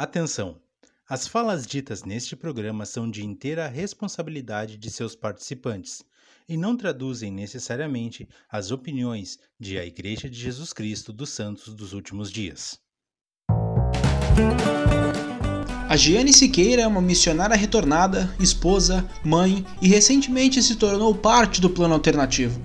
Atenção! As falas ditas neste programa são de inteira responsabilidade de seus participantes e não traduzem necessariamente as opiniões de a Igreja de Jesus Cristo dos Santos dos Últimos Dias. A Giane Siqueira é uma missionária retornada, esposa, mãe e recentemente se tornou parte do plano alternativo.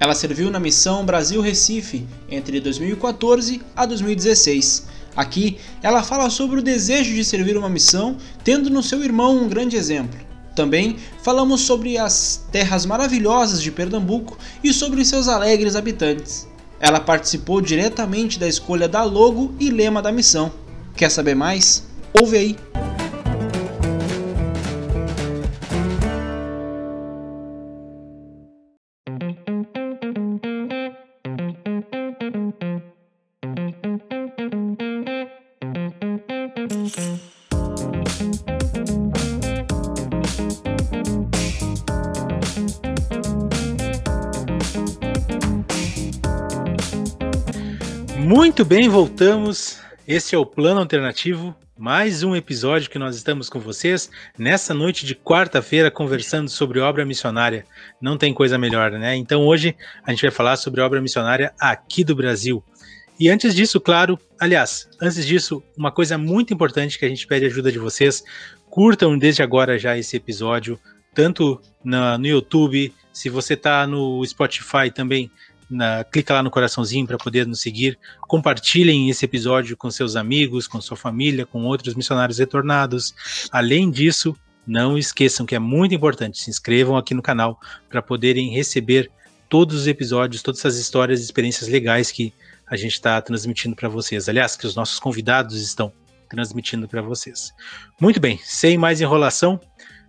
Ela serviu na missão Brasil Recife entre 2014 a 2016. Aqui, ela fala sobre o desejo de servir uma missão, tendo no seu irmão um grande exemplo. Também falamos sobre as terras maravilhosas de Pernambuco e sobre seus alegres habitantes. Ela participou diretamente da escolha da logo e lema da missão. Quer saber mais? Ouve aí! Muito bem, voltamos. Este é o Plano Alternativo, mais um episódio que nós estamos com vocês nessa noite de quarta-feira conversando sobre obra missionária. Não tem coisa melhor, né? Então hoje a gente vai falar sobre obra missionária aqui do Brasil. E antes disso, claro, aliás, antes disso, uma coisa muito importante que a gente pede ajuda de vocês, curtam desde agora já esse episódio, tanto na, no YouTube, se você está no Spotify também, na, clica lá no coraçãozinho para poder nos seguir. Compartilhem esse episódio com seus amigos, com sua família, com outros missionários retornados. Além disso, não esqueçam que é muito importante, se inscrevam aqui no canal para poderem receber todos os episódios, todas essas histórias e experiências legais que a gente está transmitindo para vocês. Aliás, que os nossos convidados estão transmitindo para vocês. Muito bem, sem mais enrolação,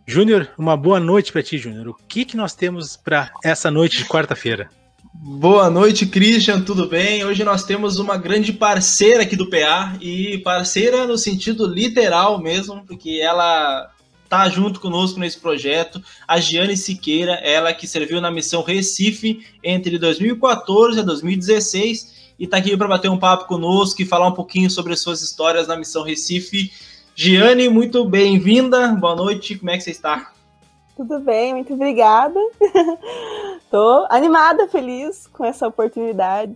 Júnior, uma boa noite para ti, Júnior. O que, que nós temos para essa noite de quarta-feira? Boa noite, Christian, tudo bem? Hoje nós temos uma grande parceira aqui do PA e parceira no sentido literal mesmo, porque ela tá junto conosco nesse projeto, a Giane Siqueira, ela que serviu na missão Recife entre 2014 e 2016 e tá aqui para bater um papo conosco e falar um pouquinho sobre as suas histórias na missão Recife. Giane, muito bem-vinda. Boa noite. Como é que você está? Tudo bem, muito obrigada. Tô animada, feliz com essa oportunidade.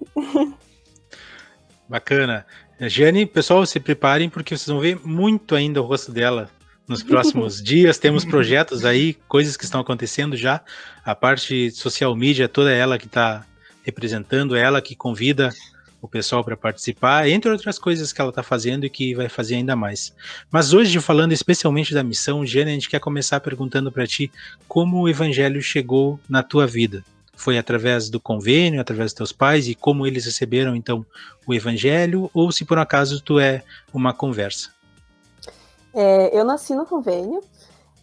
Bacana. Jane, pessoal, se preparem porque vocês vão ver muito ainda o rosto dela nos próximos dias. Temos projetos aí, coisas que estão acontecendo já. A parte social media, toda ela que está representando, ela que convida o pessoal para participar, entre outras coisas que ela está fazendo e que vai fazer ainda mais. Mas hoje, falando especialmente da missão, Jane, a gente quer começar perguntando para ti como o evangelho chegou na tua vida. Foi através do convênio, através dos teus pais e como eles receberam então o evangelho, ou se por acaso tu é uma conversa? É, eu nasci no convênio.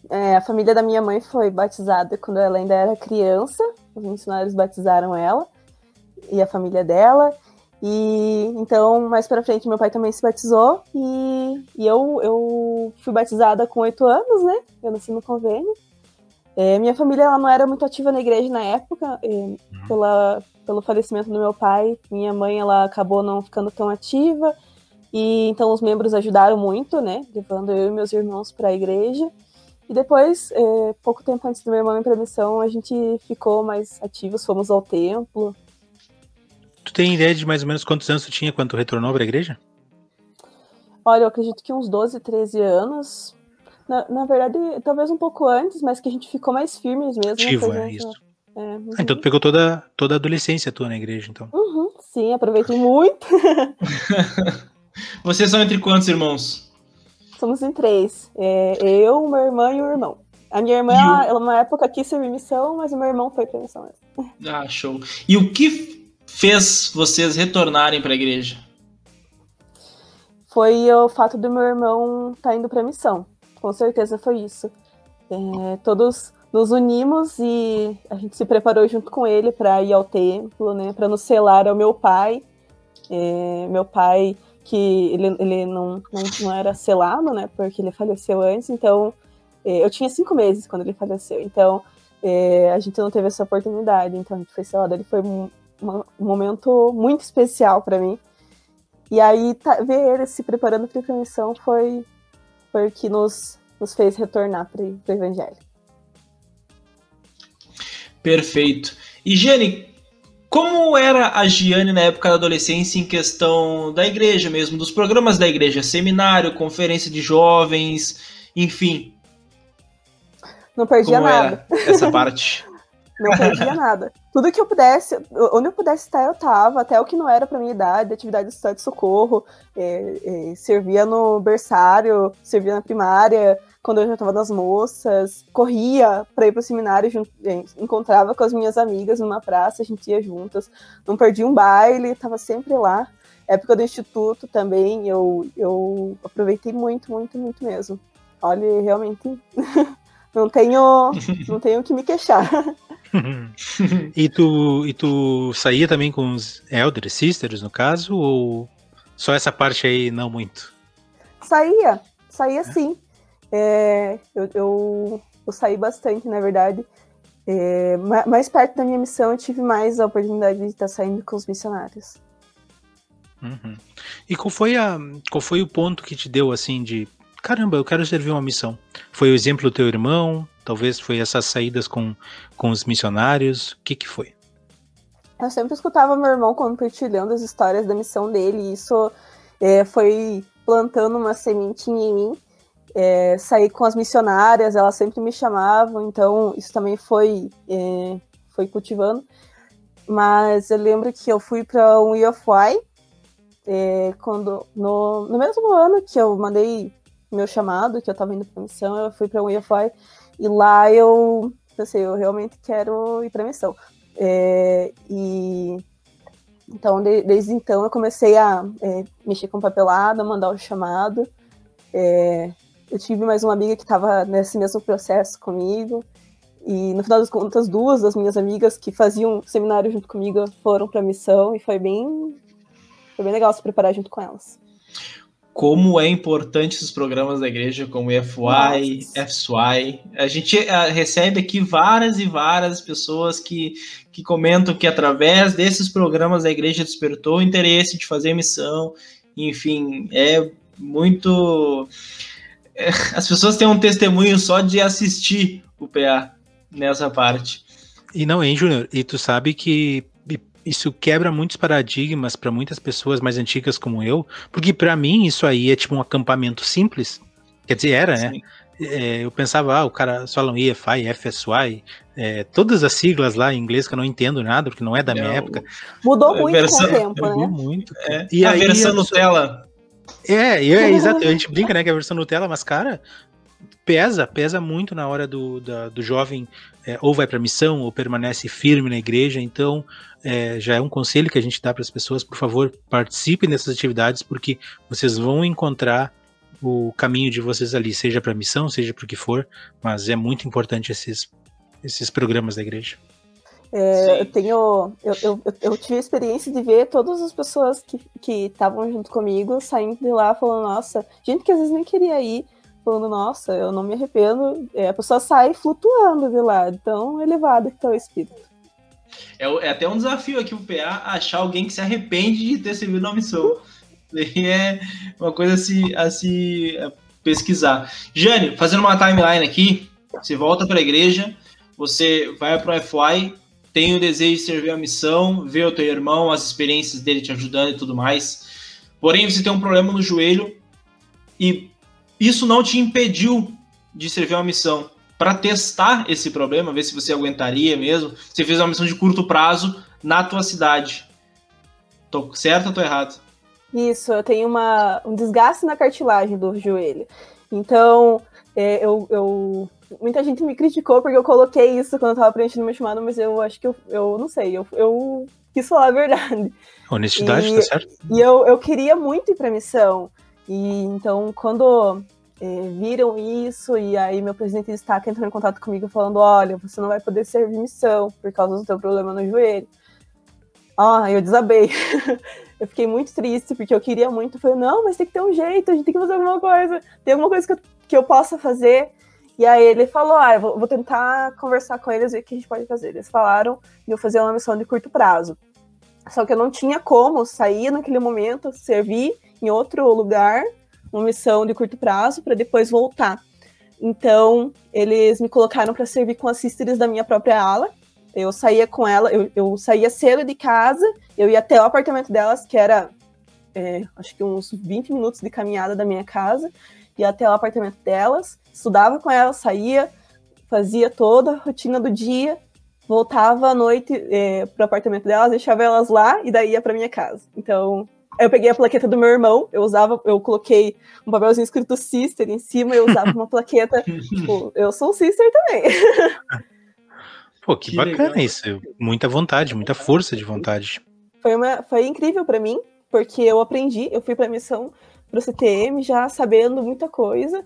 É, a família da minha mãe foi batizada quando ela ainda era criança. Os missionários batizaram ela e a família dela. E então, mais para frente, meu pai também se batizou e, e eu, eu fui batizada com oito anos, né? Eu nasci no convênio. É, minha família ela não era muito ativa na igreja na época, é, pela, pelo falecimento do meu pai. Minha mãe ela acabou não ficando tão ativa e então os membros ajudaram muito, né? Levando eu e meus irmãos para a igreja. E depois, é, pouco tempo antes do meu irmão ir para missão, a gente ficou mais ativos, fomos ao templo. Tu tem ideia de mais ou menos quantos anos tu tinha quando tu retornou para a igreja? Olha, eu acredito que uns 12, 13 anos. Na, na, verdade, talvez um pouco antes, mas que a gente ficou mais firmes mesmo. Ativo, é isso. É, uhum. ah, então tu pegou toda, toda a adolescência tua na igreja, então. Uhum, sim, aproveitei muito. Vocês são entre quantos irmãos? Somos em três. É, eu, meu irmão e o irmão. A minha irmã, ela, ela, na época quis servir missão, mas o meu irmão foi pra missão mesmo. Ah, show. E o que fez vocês retornarem para a igreja? Foi o fato do meu irmão estar tá indo para missão. Com certeza foi isso. É, todos nos unimos e a gente se preparou junto com ele para ir ao templo, né, para nos selar ao meu pai. É, meu pai, que ele, ele não, não, não, era selado, né, porque ele faleceu antes, então é, eu tinha cinco meses quando ele faleceu, então é, a gente não teve essa oportunidade, então a gente foi selado. Ele foi uma, um momento muito especial para mim. E aí, tá, ver ele se preparando para a missão foi, foi o que nos, nos fez retornar para o Evangelho. Perfeito. E, Jane, como era a Giane na época da adolescência em questão da igreja mesmo, dos programas da igreja, seminário, conferência de jovens, enfim? Não perdia Como nada. essa parte? Não perdia nada. Tudo que eu pudesse, onde eu pudesse estar, eu estava, até o que não era para minha idade, atividade de estado de socorro, é, é, servia no berçário, servia na primária, quando eu já estava nas moças, corria para ir para o seminário, encontrava com as minhas amigas numa praça, a gente ia juntas, não perdi um baile, estava sempre lá. Época do instituto também, eu, eu aproveitei muito, muito, muito mesmo. Olha, realmente não tenho, não tenho que me queixar. e, tu, e tu saía também com os Elder Sisters, no caso, ou só essa parte aí não muito? Saía, saía sim. É, eu, eu, eu, saí bastante, na verdade. É, mais perto da minha missão, eu tive mais a oportunidade de estar saindo com os missionários. Uhum. E qual foi, a, qual foi o ponto que te deu assim de caramba, eu quero servir uma missão? Foi o exemplo do teu irmão? Talvez foi essas saídas com, com os missionários? O que, que foi? Eu sempre escutava meu irmão compartilhando as histórias da missão dele, e isso é, foi plantando uma sementinha em mim é, sair com as missionárias, elas sempre me chamavam, então isso também foi, é, foi cultivando. Mas eu lembro que eu fui para um IFY, é, quando, no, no mesmo ano que eu mandei meu chamado, que eu estava indo para missão, eu fui para um IFY, e lá eu pensei, eu realmente quero ir para missão. É, e então, de, desde então, eu comecei a é, mexer com papelada, mandar o chamado. É, eu tive mais uma amiga que estava nesse mesmo processo comigo. E no final das contas, duas das minhas amigas que faziam seminário junto comigo foram para a missão e foi bem, foi bem legal se preparar junto com elas. Como é importante esses programas da igreja, como FY, FSY. A gente recebe aqui várias e várias pessoas que, que comentam que através desses programas da igreja despertou o interesse de fazer missão. Enfim, é muito é, as pessoas têm um testemunho só de assistir o PA nessa parte. E não, hein, Júnior? E tu sabe que isso quebra muitos paradigmas para muitas pessoas mais antigas como eu, porque para mim isso aí é tipo um acampamento simples. Quer dizer, era, né? Sim. né? É, eu pensava, ah, o cara falam EFI, FSY, é, todas as siglas lá em inglês que eu não entendo nada, porque não é da minha época. Mudou muito versão, com o tempo, né? Mudou muito. É, e a aí, versão Nutella é, é, exato. A gente brinca, né, que é a versão Nutella, mas, cara, pesa, pesa muito na hora do, da, do jovem é, ou vai para missão ou permanece firme na igreja. Então, é, já é um conselho que a gente dá para as pessoas, por favor, participem dessas atividades, porque vocês vão encontrar o caminho de vocês ali, seja para missão, seja para o que for, mas é muito importante esses, esses programas da igreja. É, eu tenho. Eu, eu, eu, tive a experiência de ver todas as pessoas que estavam junto comigo saindo de lá falando, nossa, gente que às vezes nem queria ir, falando, nossa, eu não me arrependo. É, a pessoa sai flutuando de lá, tão elevado que está o espírito. É, é, até um desafio aqui pro PA achar alguém que se arrepende de ter servido na missão. É uma coisa a se, a se pesquisar. Jane, fazendo uma timeline aqui, você volta para a igreja, você vai para o FY, tem o desejo de servir a missão, ver o teu irmão, as experiências dele te ajudando e tudo mais. Porém, você tem um problema no joelho e isso não te impediu de servir uma missão. Para testar esse problema, ver se você aguentaria mesmo, você fez uma missão de curto prazo na tua cidade. Tô certo ou tô errado? Isso, eu tenho uma, um desgaste na cartilagem do joelho. Então, é, eu, eu muita gente me criticou porque eu coloquei isso quando eu tava preenchendo meu chamado, mas eu acho que eu, eu não sei, eu, eu quis falar a verdade. Honestidade, e, tá certo? E eu, eu queria muito ir pra missão. E então, quando é, viram isso, e aí meu presidente de destaque entrou em contato comigo falando: olha, você não vai poder servir missão por causa do seu problema no joelho. Ah, eu desabei. eu fiquei muito triste, porque eu queria muito. Eu falei, não, mas tem que ter um jeito, a gente tem que fazer alguma coisa. Tem alguma coisa que eu, que eu possa fazer. E aí ele falou: Ah, vou, vou tentar conversar com eles e ver o que a gente pode fazer. Eles falaram e eu fazer uma missão de curto prazo. Só que eu não tinha como sair naquele momento, servir em outro lugar, uma missão de curto prazo, para depois voltar. Então, eles me colocaram para servir com as sisters da minha própria ala. Eu saía com ela, eu, eu saía cedo de casa, eu ia até o apartamento delas, que era é, acho que uns 20 minutos de caminhada da minha casa, ia até o apartamento delas, estudava com elas, saía, fazia toda a rotina do dia, voltava à noite é, pro apartamento delas, deixava elas lá e daí ia para minha casa. Então, eu peguei a plaqueta do meu irmão, eu usava, eu coloquei um papelzinho escrito sister em cima, eu usava uma plaqueta, tipo, eu sou sister também. Pô, que, que bacana legal. isso. Muita vontade, muita força de vontade. Foi, uma, foi incrível para mim, porque eu aprendi, eu fui para a missão para o CTM já sabendo muita coisa,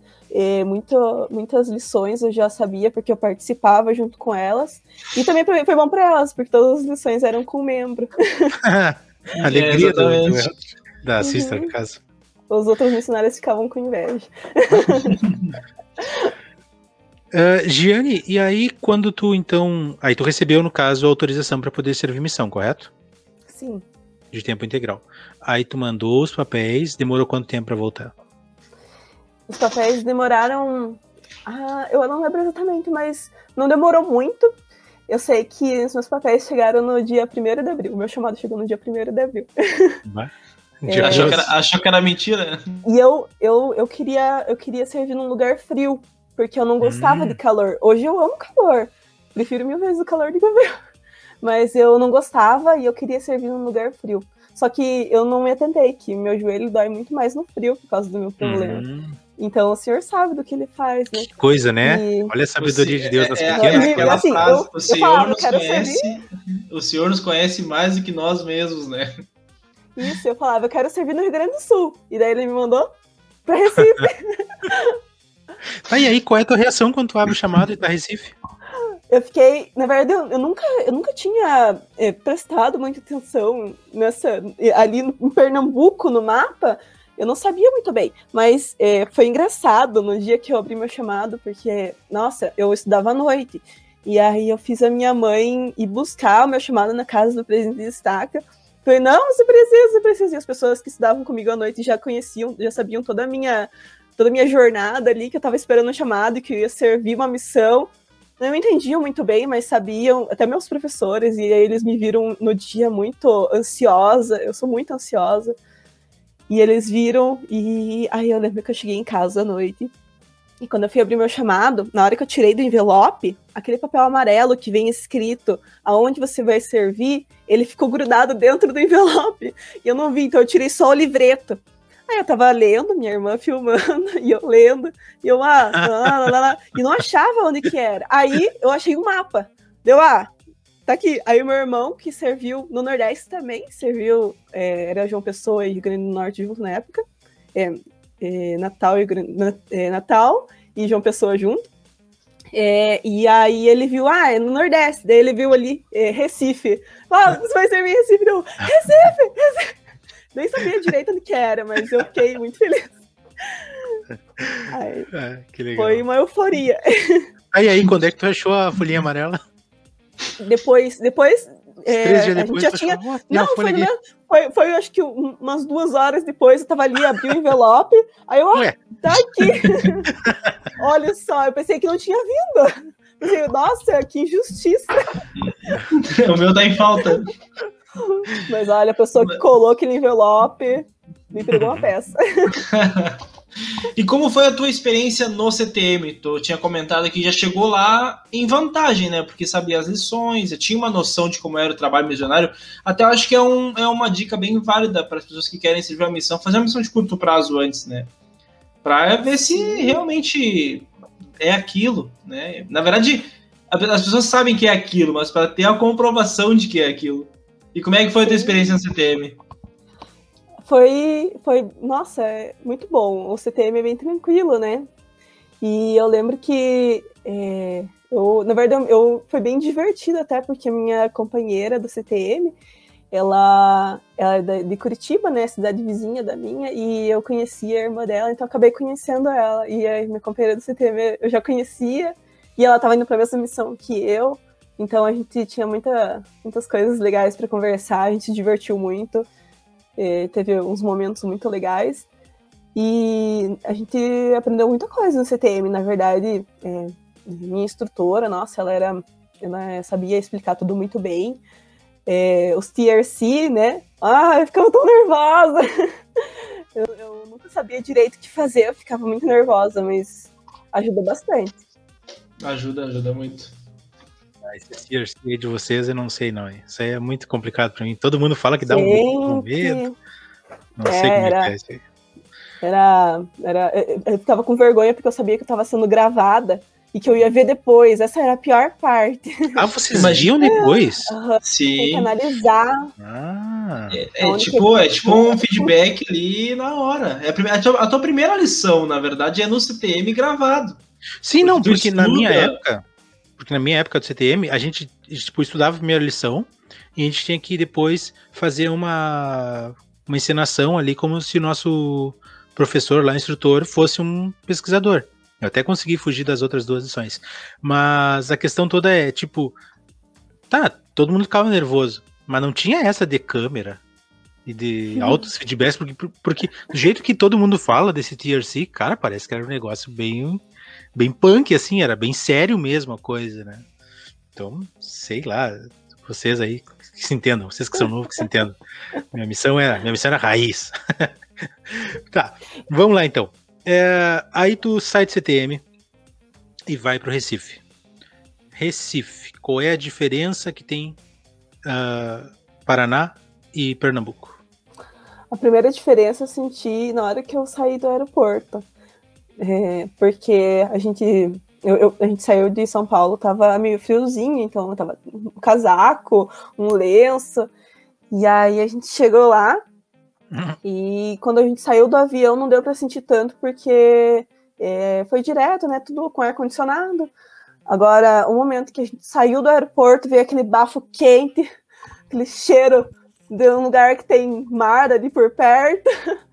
muito, muitas lições eu já sabia porque eu participava junto com elas. E também foi bom para elas, porque todas as lições eram com o membro. Alegria é, do, do, da Sister, uhum. no caso. Os outros missionários ficavam com inveja. Uh, Gianni, e aí quando tu então, aí tu recebeu no caso a autorização para poder servir missão, correto? Sim. De tempo integral. Aí tu mandou os papéis, demorou quanto tempo para voltar? Os papéis demoraram, ah, eu não lembro exatamente, mas não demorou muito. Eu sei que os meus papéis chegaram no dia 1 de abril. O meu chamado chegou no dia 1 de abril. É. Achou, que era, achou que era mentira? E eu, eu, eu, queria, eu queria servir num lugar frio, porque eu não gostava hum. de calor. Hoje eu amo calor. Prefiro mil vezes o calor do que o frio. Mas eu não gostava e eu queria servir num lugar frio. Só que eu não me atentei que meu joelho dói muito mais no frio por causa do meu problema. Hum. Então o senhor sabe do que ele faz, né? Que coisa, né? E... Olha a sabedoria de Deus nas é, pequenas é, aquela assim, frase, eu, o Senhor falava, nos conhece, o Senhor nos conhece mais do que nós mesmos, né? Isso, eu falava, eu quero servir no Rio Grande do Sul. E daí ele me mandou pra Recife. tá, e aí, qual é a tua reação quando tu abre o chamado e tá Recife? Eu fiquei, na verdade, eu, eu nunca, eu nunca tinha é, prestado muita atenção nessa ali no, em Pernambuco no mapa, eu não sabia muito bem, mas é, foi engraçado no dia que eu abri meu chamado, porque, nossa, eu estudava à noite. E aí eu fiz a minha mãe ir buscar o meu chamado na casa do presidente de estaca. Falei, não, você precisa, você precisa. E as pessoas que estudavam comigo à noite já conheciam, já sabiam toda a minha, toda a minha jornada ali, que eu estava esperando o chamado e que eu ia servir uma missão. Não entendiam muito bem, mas sabiam, até meus professores, e aí eles me viram no dia muito ansiosa. Eu sou muito ansiosa. E eles viram, e aí eu lembro que eu cheguei em casa à noite. E quando eu fui abrir meu chamado, na hora que eu tirei do envelope, aquele papel amarelo que vem escrito aonde você vai servir, ele ficou grudado dentro do envelope. E eu não vi, então eu tirei só o livreto. Aí eu tava lendo, minha irmã filmando, e eu lendo, e eu, ah, lá, lá, lá, e não achava onde que era. Aí eu achei um mapa. Deu, ah, Tá aqui. Aí o meu irmão, que serviu no Nordeste também, serviu, é, era João Pessoa e Rio Grande do Norte junto na época. É, é, Natal, e, é, Natal e João Pessoa junto. É, e aí ele viu, ah, é no Nordeste. Daí ele viu ali, é, Recife. Ah, você vai servir em Recife? Não, Recife, Recife! Nem sabia direito onde que era, mas eu fiquei muito feliz. Aí, ah, foi uma euforia. Aí, aí, quando é que tu achou a folhinha amarela? Depois, depois é, a gente já tinha. Não, foi, foi, foi, acho que umas duas horas depois eu tava ali, abri o envelope, aí eu, Ué. tá aqui. Olha só, eu pensei que não tinha vindo. Pensei, nossa, que injustiça. o meu tá em falta. Mas olha, a pessoa que colou aquele envelope me entregou uma peça. E como foi a tua experiência no CTM? Tu tinha comentado que já chegou lá em vantagem, né? Porque sabia as lições, tinha uma noção de como era o trabalho missionário. Até eu acho que é, um, é uma dica bem válida para as pessoas que querem servir uma missão, fazer uma missão de curto prazo antes, né? Para ver se realmente é aquilo, né? Na verdade, as pessoas sabem que é aquilo, mas para ter a comprovação de que é aquilo. E como é que foi a tua experiência no CTM? Foi, foi, nossa, é muito bom. O CTM é bem tranquilo, né? E eu lembro que, é, eu, na verdade, eu, foi bem divertido até, porque a minha companheira do CTM, ela, ela é de Curitiba, né, cidade vizinha da minha, e eu conhecia a irmã dela, então acabei conhecendo ela. E a minha companheira do CTM eu já conhecia, e ela estava indo para a mesma missão que eu, Então a gente tinha muita, muitas coisas legais para conversar, a gente se divertiu muito, teve uns momentos muito legais. E a gente aprendeu muita coisa no CTM, na verdade. É, minha instrutora, nossa, ela era. Ela sabia explicar tudo muito bem. É, os TRC, né? Ah, eu ficava tão nervosa! eu, eu nunca sabia direito o que fazer, eu ficava muito nervosa, mas ajuda bastante. Ajuda, ajuda muito. Esse TRC de vocês eu não sei não. Isso aí é muito complicado para mim. Todo mundo fala que dá um, medo. Não sei como é que é isso aí. Era, era, eu ficava com vergonha porque eu sabia que eu estava sendo gravada e que eu ia ver depois. Essa era a pior parte. Ah, vocês imaginam depois? Uhum. Sim. Tem que analisar. Ah. É, é tipo, é tipo um feedback ali na hora. É a, primeira, a, tua, a tua primeira lição, na verdade, é no CTM gravado. Sim, porque não, porque na minha época, porque na minha época do CTM, a gente tipo, estudava a primeira lição e a gente tinha que depois fazer uma, uma encenação ali como se o nosso professor lá, instrutor, fosse um pesquisador. Eu até consegui fugir das outras duas lições. Mas a questão toda é, tipo, tá, todo mundo ficava nervoso, mas não tinha essa de câmera e de uhum. altos feedbacks, porque, porque do jeito que todo mundo fala desse TRC, cara, parece que era um negócio bem, bem punk, assim, era bem sério mesmo a coisa, né? Então, sei lá, vocês aí que se entendam, vocês que são novos que se entendam. Minha missão era, minha missão era raiz. tá, vamos lá então. É, aí tu sai do CTM e vai pro Recife. Recife, qual é a diferença que tem uh, Paraná e Pernambuco? A primeira diferença eu senti na hora que eu saí do aeroporto. É, porque a gente, eu, eu, a gente saiu de São Paulo, tava meio friozinho, então tava um casaco, um lenço. E aí a gente chegou lá, e quando a gente saiu do avião, não deu para sentir tanto, porque é, foi direto, né? Tudo com ar-condicionado. Agora, o momento que a gente saiu do aeroporto, veio aquele bafo quente, aquele cheiro de um lugar que tem mar ali por perto.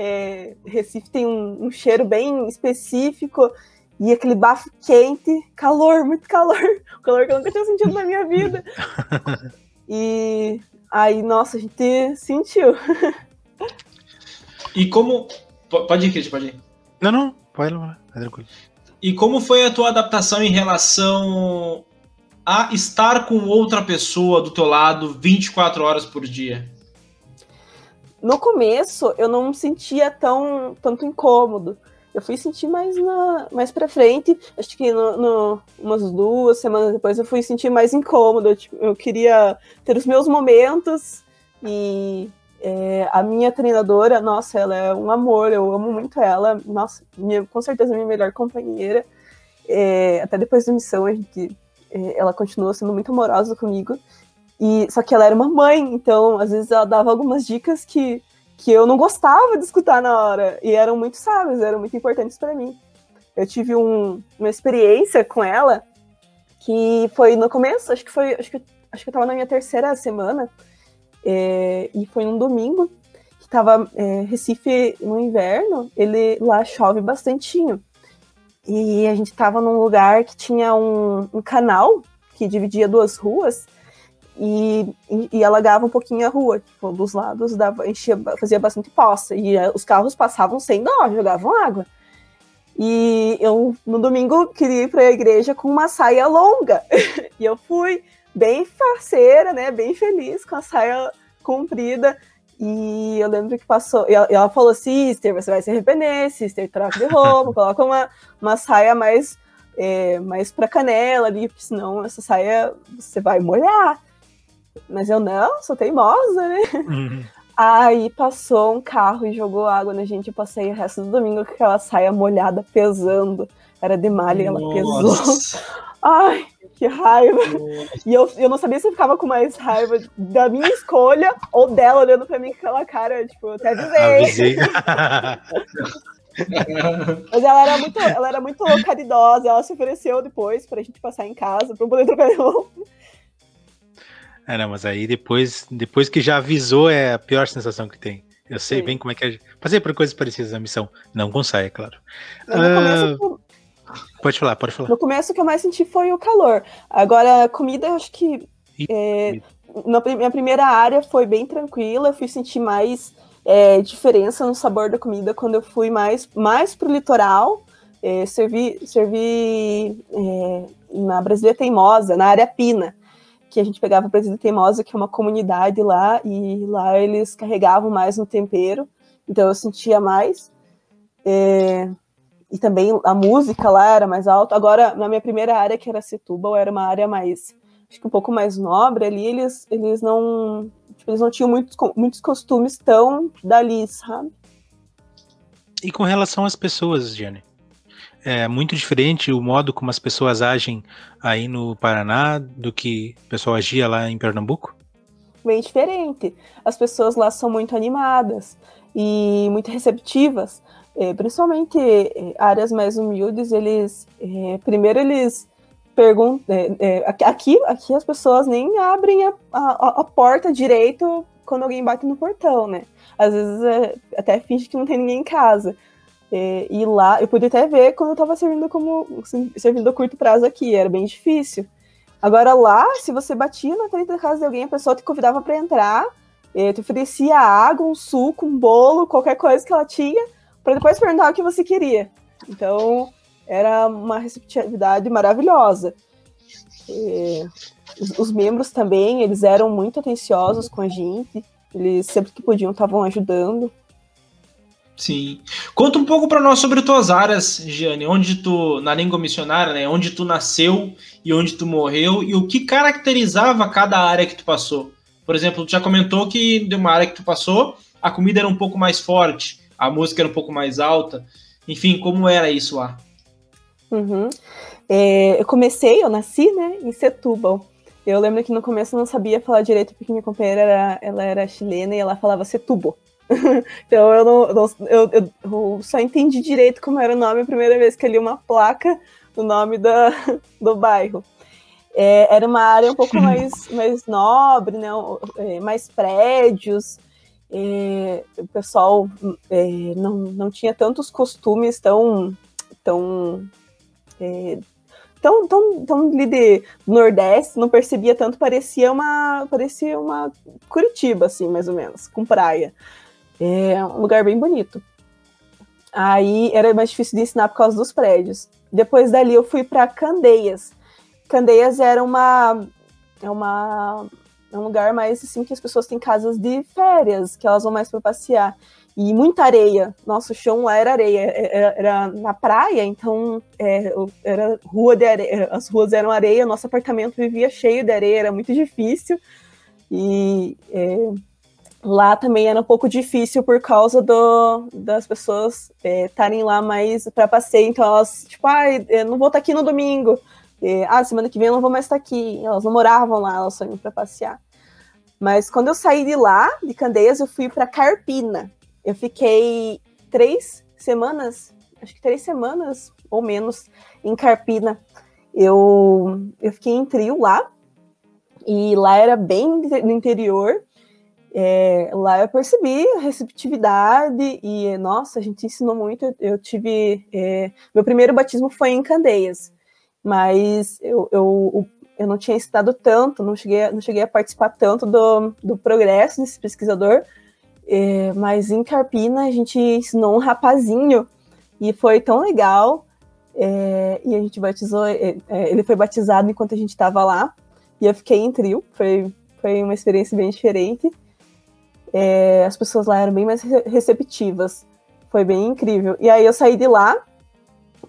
É, Recife tem um, um, cheiro bem específico e aquele bafo quente, calor, muito calor, calor que eu nunca tinha sentido na minha vida. E aí, nossa, a gente sentiu. E como. Pode ir, Cris, pode ir. Não, não, pode ir, tá tranquilo. E como foi a tua adaptação em relação a estar com outra pessoa do teu lado 24 horas por dia? No começo, eu não sentia tão tanto incômodo. Eu fui sentir mais na, mais pra frente. Acho que no, no, umas duas semanas depois eu fui sentir mais incômodo. Tipo, eu queria ter os meus momentos e é, a minha treinadora, nossa, ela é um amor, eu amo muito ela, nossa, minha, com certeza minha melhor companheira. É, até depois da missão, a gente, é, ela continua sendo muito amorosa comigo. E só que ela era uma mãe, então às vezes ela dava algumas dicas que, que eu não gostava de escutar na hora e eram muito sábias, eram muito importantes para mim. Eu tive um, uma experiência com ela que foi no começo, acho que foi, acho que acho que eu tava na minha terceira semana é, e foi um domingo que estava é, Recife no inverno, ele lá chove bastantinho. E a gente estava num lugar que tinha um, um, canal que dividia duas ruas e, e, alagava um pouquinho a rua. Tipo, dos lados dava, enchia, fazia bastante poça. E a, os carros passavam sem dó, jogavam água. E eu, no domingo, queria ir para a igreja com uma saia longa. e eu fui bem faceira, né? Bem feliz com a saia comprida. E eu lembro que passou. E ela, e ela falou: Sister, você vai se arrepender, Sister, troca de roupa, coloca uma, uma saia mais, é, mais pra canela ali, porque senão essa saia você vai molhar. Mas eu não, sou teimosa, né? Uhum. Aí passou um carro e jogou água na gente. Eu passei o resto do domingo com aquela saia molhada, pesando. Era de malha e ela pesou. Ai, que raiva. E eu, eu não sabia se eu ficava com mais raiva da minha escolha ou dela olhando pra mim com aquela cara, tipo, eu até avisei. Mas ela era muito, ela era muito caridosa, ela se ofereceu depois pra gente passar em casa, pra eu poder trocar de roupa. É, não, mas aí depois, depois que já avisou é a pior sensação que tem. Eu sei Sim. bem como é que é. Passei por coisas parecidas na missão. Não com saia, é claro. Começo, Pode falar, pode falar. No começo o que eu mais senti foi o calor. Agora, comida, eu acho que. É, na minha primeira área foi bem tranquila, eu fui sentir mais é, diferença no sabor da comida quando eu fui mais, mais pro litoral. É, servi servi é, na Brasília Teimosa, na área Pina, que a gente pegava a Brasília Teimosa, que é uma comunidade lá, e lá eles carregavam mais no tempero, então eu sentia mais. É, e também a música lá era mais alta. Agora, na minha primeira área, que era Setúbal, era uma área mais, acho que um pouco mais nobre ali, eles, eles não, tipo, eles não tinham muitos, muitos costumes tão dali, sabe? E com relação às pessoas, Diane? É muito diferente o modo como as pessoas agem aí no Paraná do que o pessoal agia lá em Pernambuco? Bem diferente. As pessoas lá são muito animadas e muito receptivas. É, principalmente é, áreas mais humildes, eles é, primeiro eles perguntam é, é, aqui aqui as pessoas nem abrem a, a, a, porta direito quando alguém bate no portão, né? Às vezes é, até finge que não tem ninguém em casa. E lá eu pude até ver quando eu estava servindo como assim, servindo a curto prazo aqui, era bem difícil. Agora lá, se você batia na frente da casa de alguém, a pessoa te convidava para entrar, te oferecia água, um suco, um bolo, qualquer coisa que ela tinha para depois perguntar o que você queria. Então, era uma receptividade maravilhosa. E, os, os, membros também, eles eram muito atenciosos com a gente. Eles sempre que podiam estavam ajudando. Sim. Conta um pouco para nós sobre tuas áreas, Giane. Onde tu, na língua missionária, né? Onde tu nasceu e onde tu morreu e o que caracterizava cada área que tu passou. Por exemplo, tu já comentou que de uma área que tu passou, a comida era um pouco mais forte a música era um pouco mais alta. Enfim, como era isso lá? Uhum. É, eu comecei, eu nasci, né, em Setúbal. Eu lembro que no começo eu não sabia falar direito porque minha companheira era, ela era chilena e ela falava Setúbal. então eu, não, eu, eu, eu, só entendi direito como era o nome a primeira vez que eu li uma placa do nome da, do bairro. É, era uma área um pouco mais, mais nobre, né, é, mais prédios, é, o pessoal é, não, não tinha tantos costumes tão tão é, tão, tão, tão de Nordeste, não percebia tanto, parecia uma parecia uma Curitiba, assim, mais ou menos, com praia. É um lugar bem bonito. Aí era mais difícil de ensinar por causa dos prédios. Depois dali eu fui para Candeias. Candeias era uma é uma é um lugar mais assim que as pessoas têm casas de férias, que elas vão mais para passear. E muita areia. Nosso chão lá era areia. Era, é, é, era na praia, então é, era rua de areia. As ruas eram areia, nosso apartamento vivia cheio de areia, era muito difícil. E é, lá também era um pouco difícil por causa do, das pessoas estarem é, lá mais para passeio. Então elas, tipo, ah, eu não vou estar aqui no domingo. E, ah, semana que vem eu não vou mais estar aqui. Elas não moravam lá, elas só iam para passear. Mas quando eu saí de lá, de Candeias, eu fui para Carpina. Eu fiquei três semanas, acho que três semanas ou menos, em Carpina. Eu, eu fiquei em trio lá, e lá era bem no interior. É, lá eu percebi a receptividade e, nossa, a gente ensinou muito. Eu tive. É, meu primeiro batismo foi em Candeias mas eu, eu, eu não tinha estudado tanto, não cheguei, não cheguei a participar tanto do, do progresso desse pesquisador, é, mas em Carpina a gente ensinou um rapazinho e foi tão legal. É, e a gente batizou, é, é ele foi batizado enquanto a gente estava lá, e eu fiquei em trio, foi, foi uma experiência bem diferente. É, as pessoas lá eram bem mais receptivas, foi bem incrível. E aí eu saí de lá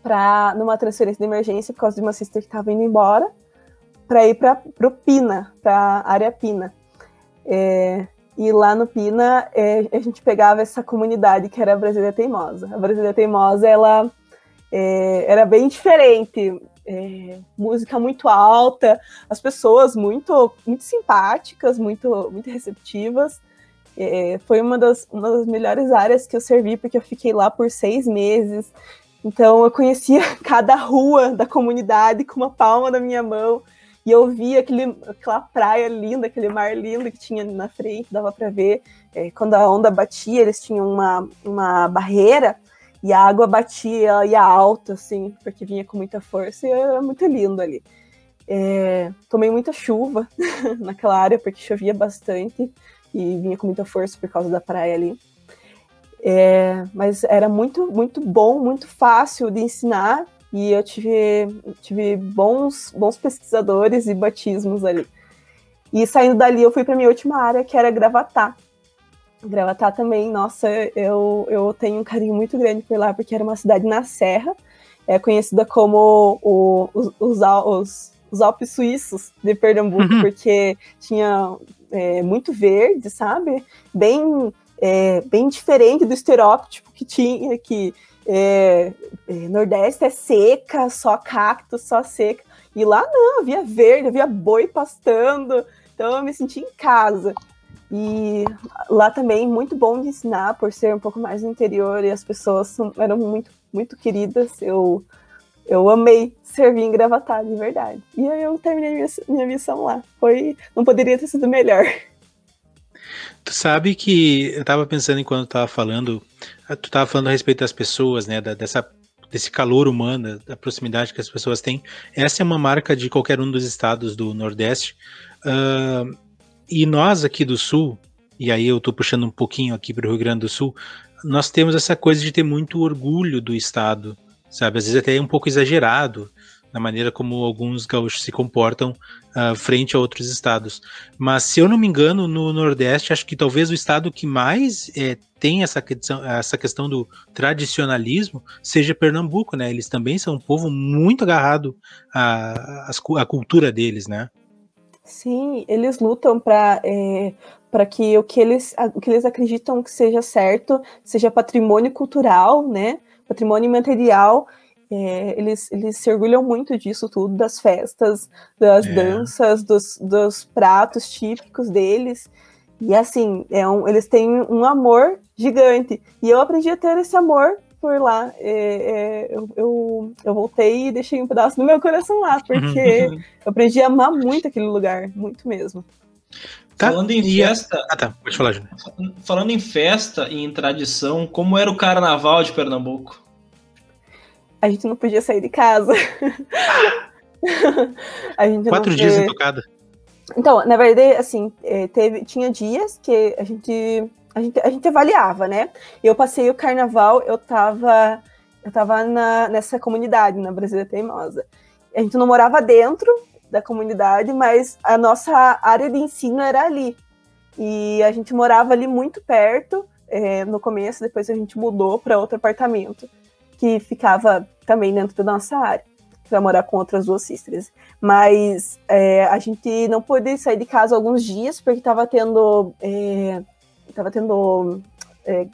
para numa transferência de emergência por causa de uma sister que estava indo embora, para ir para o Pina, para área Pina. É, e lá no Pina é, a gente pegava essa comunidade que era a Brasília Teimosa. A Brasília Teimosa ela é, era bem diferente, é, música muito alta, as pessoas muito muito simpáticas, muito muito receptivas. É, foi uma das, uma das melhores áreas que eu servi, porque eu fiquei lá por seis meses. Então eu conhecia cada rua da comunidade com uma palma na minha mão e eu via aquele, aquela praia linda, aquele mar lindo que tinha na frente, dava para ver. É, quando a onda batia, eles tinham uma, uma barreira e a água batia, ia alta, assim, porque vinha com muita força e era muito lindo ali. É, tomei muita chuva naquela área, porque chovia bastante e vinha com muita força por causa da praia ali. É, mas era muito, muito bom, muito fácil de ensinar e eu tive, tive bons, bons pesquisadores e batismos ali. E saindo dali, eu fui para minha última área, que era Gravatar. Gravatar também, nossa, eu, eu tenho um carinho muito grande por lá, porque era uma cidade na Serra, é conhecida como o, os, os, os, os Alpes Suíços de Pernambuco, uhum. porque tinha é, muito verde, sabe? Bem, é, bem diferente do estereótipo que tinha, que é, é, Nordeste é seca, só cacto, só seca. E lá não, havia verde, havia boi pastando, então eu me senti em casa. E lá também muito bom de ensinar, por ser um pouco mais no interior e as pessoas eram muito, muito queridas. Eu, eu amei servir em Gravatar, de verdade. E aí eu terminei minha, minha missão lá. Foi, não poderia ter sido melhor. Tu sabe que eu tava pensando enquanto tava falando, tu tava falando a respeito das pessoas, né, da, dessa desse calor humano, da proximidade que as pessoas têm. Essa é uma marca de qualquer um dos estados do Nordeste. Uh, e nós aqui do Sul, e aí eu estou puxando um pouquinho aqui para o Rio Grande do Sul, nós temos essa coisa de ter muito orgulho do estado, sabe? Às vezes até é um pouco exagerado na maneira como alguns gaúchos se comportam uh, frente a outros estados. Mas se eu não me engano, no Nordeste, acho que talvez o estado que mais é, tem essa questão, essa questão do tradicionalismo seja Pernambuco, né? Eles também são um povo muito agarrado à, à cultura deles, né? Sim, eles lutam para é, para que o que eles o que eles acreditam que seja certo seja patrimônio cultural, né? Patrimônio material. É, eles, eles se orgulham muito disso tudo, das festas, das é. danças, dos, dos pratos típicos deles. E assim, é um, eles têm um amor gigante. E eu aprendi a ter esse amor por lá. É, é, eu, eu, eu, voltei e deixei um pedaço do meu coração lá, porque eu aprendi a amar muito aquele lugar, muito mesmo. Tá. Falando em festa. Ah, tá. Pode falar, Júnior. Falando em festa e em tradição, como era o carnaval de Pernambuco? A gente não podia sair de casa. Quatro dias em tocada. Então, na verdade, assim, é, teve, tinha dias que a gente a gente, a gente avaliava, né? Eu passei o carnaval, eu tava, eu tava na, nessa comunidade, na Brasília Teimosa. A gente não morava dentro da comunidade, mas a nossa área de ensino era ali. E a gente morava ali muito perto, é, no começo, depois a gente mudou para outro apartamento, que ficava também dentro da nossa área, para morar com outras duas sisters. Mas é, a gente não pôde sair de casa alguns dias, porque estava tendo. É, tendo é,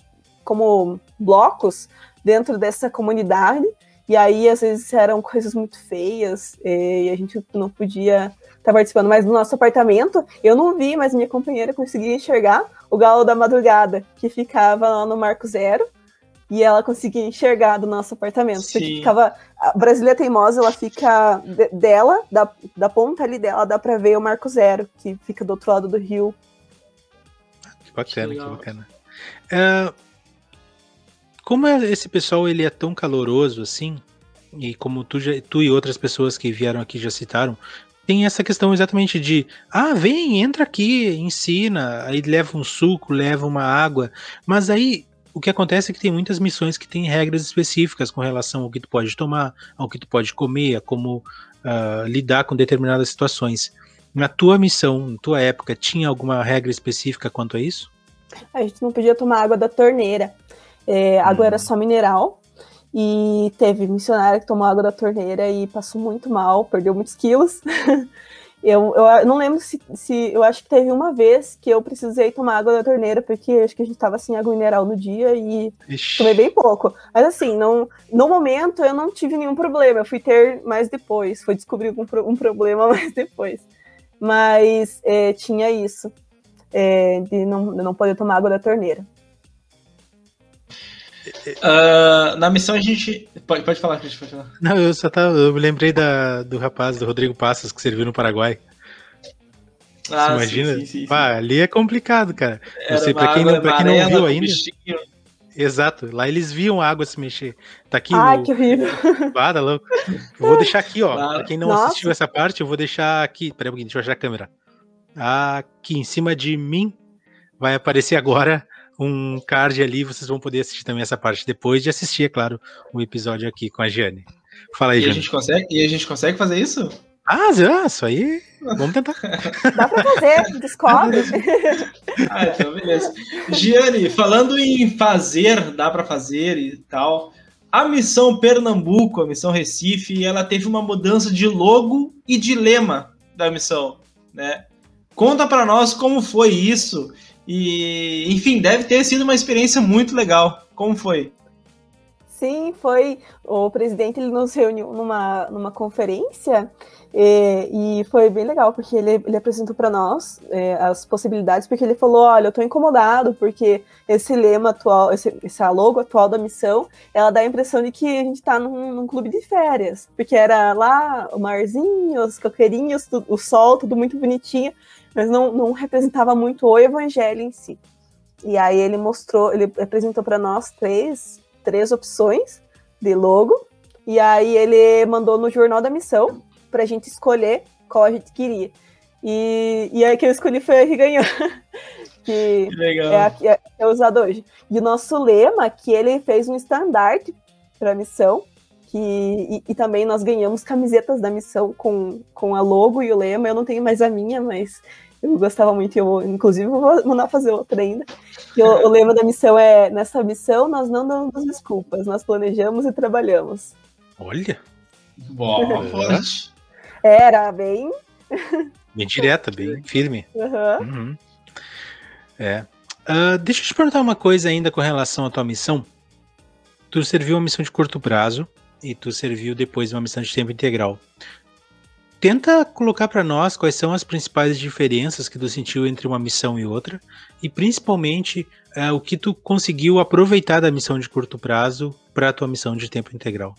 como blocos dentro dessa comunidade, e aí às vezes eram coisas muito feias, é, e a gente não podia estar tá participando. Mas no nosso apartamento, eu não vi, mas minha companheira conseguia enxergar o galo da madrugada, que ficava lá no Marco Zero, e ela conseguia enxergar do nosso apartamento. Sim. Porque ficava. A Brasília Teimosa, ela fica dela, da, da ponta ali dela, dá pra ver o Marco Zero, que fica do outro lado do rio bacana, que, que bacana. É, como é, esse pessoal ele é tão caloroso assim, e como tu, já, tu e outras pessoas que vieram aqui já citaram, tem essa questão exatamente de ah, vem, entra aqui, ensina, aí leva um suco, leva uma água, mas aí o que acontece é que tem muitas missões que têm regras específicas com relação ao que tu pode tomar, ao que tu pode comer, a como uh, lidar com determinadas situações. Na tua missão, na tua época, tinha alguma regra específica quanto a isso? A gente não podia tomar água da torneira. É, água era só mineral. E teve missionária que tomou água da torneira e passou muito mal, perdeu muitos quilos. eu, eu não lembro se, se. Eu acho que teve uma vez que eu precisei tomar água da torneira, porque acho que a gente tava sem água mineral no dia e Ixi. tomei bem pouco. Mas assim, não, no momento eu não tive nenhum problema. Eu fui ter mais depois. Foi descobrir um, um problema mais depois mas é, tinha isso, é, de não, não poder tomar água da torneira. Uh, na missão a gente. Pode, pode falar, Cris, pode falar. Não, eu só tava. Eu me lembrei da, do rapaz, do Rodrigo Passos, que serviu no Paraguai. Ah, Você imagina? Sim, sim, sim, Pá, ali é complicado, cara. Era Você, pra quem, não, pra quem não viu ainda. Exato. Lá eles viam a água se mexer. Tá aqui Ai, no... que horrível. Ah, tá louco. Eu vou deixar aqui, ó. Claro. Pra quem não Nossa. assistiu essa parte, eu vou deixar aqui. Peraí um pouquinho, deixa eu achar a câmera. Aqui em cima de mim vai aparecer agora um card ali. Vocês vão poder assistir também essa parte depois de assistir, é claro, o episódio aqui com a Giane. Fala aí, E a Giane. gente consegue, e a gente consegue fazer isso? Ah, isso aí. Vamos tentar. Dá pra fazer, descobre. Ah, então beleza. Giane, falando em fazer, dá para fazer e tal. A missão Pernambuco, a missão Recife, ela teve uma mudança de logo e de lema da missão, né? Conta para nós como foi isso e, enfim, deve ter sido uma experiência muito legal. Como foi? Sim, foi. O presidente ele nos reuniu numa, numa conferência eh, e, foi bem legal, porque ele, ele apresentou para nós eh, as possibilidades, porque ele falou: olha, eu estou incomodado, porque esse lema atual, esse, esse logo atual da missão, ela dá a impressão de que a gente está num, num clube de férias, porque era lá o marzinho, os coqueirinhos, o sol, tudo muito bonitinho, mas não, não representava muito o evangelho em si. E aí ele mostrou, ele apresentou para nós três três opções de logo. E aí ele mandou no Jornal da Missão pra gente escolher qual a gente queria. E, e aí que eu escolhi foi a que ganhou. que legal. é a que é, é usada hoje. E o nosso lema, que ele fez um estandarte para a missão, que, e, e também nós ganhamos camisetas da missão com, com a logo e o lema. Eu não tenho mais a minha, mas eu gostava muito, eu, inclusive, vou mandar fazer outra ainda. E o, o lema da missão é: nessa missão nós não damos desculpas, nós planejamos e trabalhamos. Olha, Boa, forte. Era bem. bem direta, bem firme. aham. Uhum. É. Ah, deixa eu te perguntar uma coisa ainda com relação à tua missão. Tu serviu uma missão de curto prazo e tu serviu depois uma missão de tempo integral. Tenta colocar para nós quais são as principais diferenças que tu sentiu entre uma missão e outra e principalmente ah, o que tu conseguiu aproveitar da missão de curto prazo para a tua missão de tempo integral.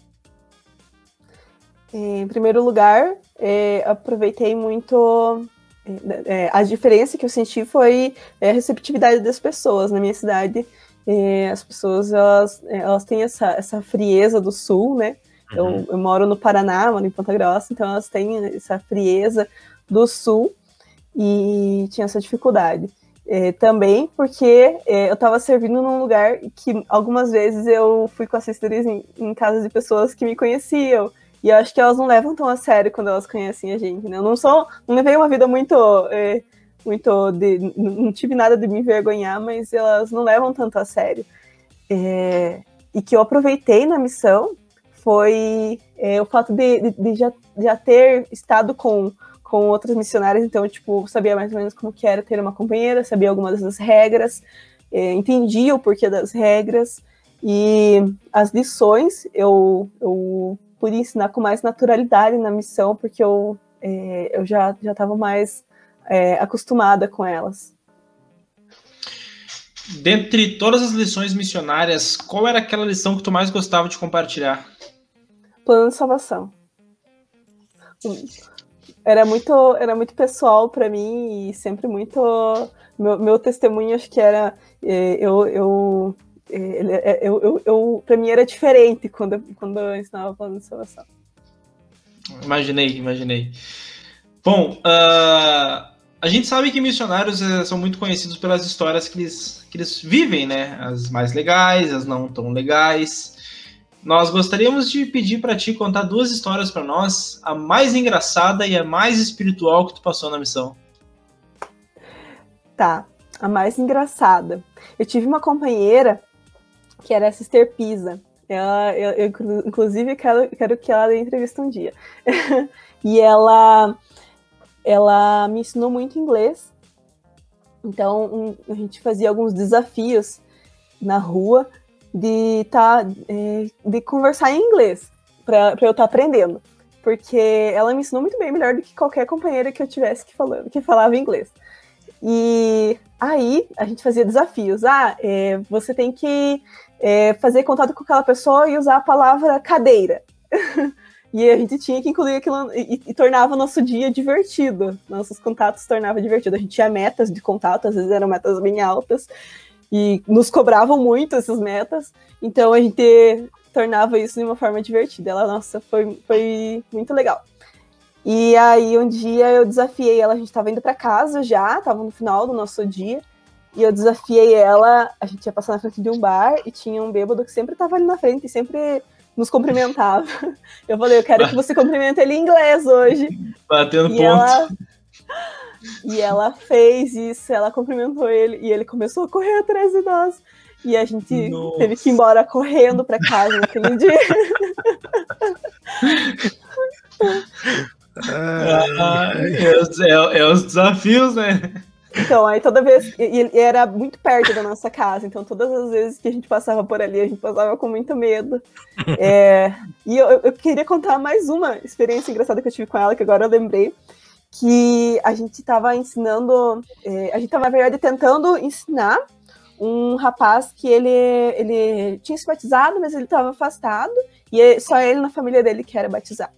Em primeiro lugar, é, aproveitei muito. é, é, a diferença que eu senti foi é, a receptividade das pessoas na minha cidade. É, as pessoas elas, elas têm essa, essa frieza do sul, né? Uhum. Eu, eu moro no Paraná, moro em Ponta Grossa, então elas têm essa frieza do sul e tinha essa dificuldade. É, também porque é, eu estava servindo num lugar que algumas vezes eu fui com assistentes em, em casa de pessoas que me conheciam. E eu acho que elas não levam tão a sério quando elas conhecem a gente, né? Eu não sou, não levei uma vida muito, é, muito de, não tive nada de me envergonhar, mas elas não levam tanto a sério. É, e que eu aproveitei na missão foi é, o fato de, de, de já, já ter estado com, com outras missionárias, então, tipo, sabia mais ou menos como que era ter uma companheira, sabia algumas das regras, é, entendia o porquê das regras, e as lições eu, eu pude ensinar com mais naturalidade na missão, porque eu, é, eu já estava mais é, acostumada com elas. Dentre todas as lições missionárias, qual era aquela lição que tu mais gostava de compartilhar? Plano de salvação. Hum, Era muito, era muito pessoal para mim e sempre muito. Meu, meu testemunho acho que era. é, eu, eu, é, é, eu, eu, eu, para mim era diferente quando, quando eu ensinava plano de salvação. Imaginei, imaginei. Bom, ah, a gente sabe que missionários eh, são muito conhecidos pelas histórias que eles, que eles vivem, né? As mais legais, as não tão legais. Nós gostaríamos de pedir para ti contar duas histórias para nós, a mais engraçada e a mais espiritual que tu passou na missão. Tá, a mais engraçada. Eu tive uma companheira que era a Sister Pisa. Ela, eu, eu, inclu- inclusive, quero, quero que ela dê entrevista um dia. e ela, ela me ensinou muito inglês. Então, um- a gente fazia alguns desafios na rua de, tá, é, de conversar em inglês, para eu estar aprendendo. Porque ela me ensinou muito bem, melhor do que qualquer companheira que eu tivesse que, falando, que falava inglês. E aí a gente fazia desafios. Ah, é, você tem que é, fazer contato com aquela pessoa e usar a palavra cadeira. e a gente tinha que incluir aquilo e, e tornava o nosso dia divertido. Nossos contatos tornava divertido. A gente tinha metas de contato, às vezes eram metas bem altas. E nos cobravam muito essas metas, então a gente tornava isso de uma forma divertida. Ela, nossa, foi, foi muito legal. E aí um dia eu desafiei ela, a gente estava indo para casa já, estava no final do nosso dia, e eu desafiei ela, a gente ia passar na frente de um bar e tinha um bêbado que sempre estava ali na frente e sempre nos cumprimentava. Eu falei, eu quero que você cumprimente ele em inglês hoje. Batendo e ponto. Ela... E ela fez isso, ela cumprimentou ele e ele começou a correr atrás de nós. E a gente Nossa. teve que ir embora correndo para casa naquele dia. Ah, é, os- é- é os desafios, né? Então, aí toda vez. E e ele era muito perto da nossa casa, então todas as vezes que a gente passava por ali, a gente passava com muito medo. É, e eu, eu queria contar mais uma experiência engraçada que eu tive com ela, que agora eu lembrei. Que a gente estava ensinando. é, a gente estava, na verdade, tentando ensinar um rapaz que ele, ele tinha se batizado, mas ele estava afastado, e é só ele na família dele que era batizado.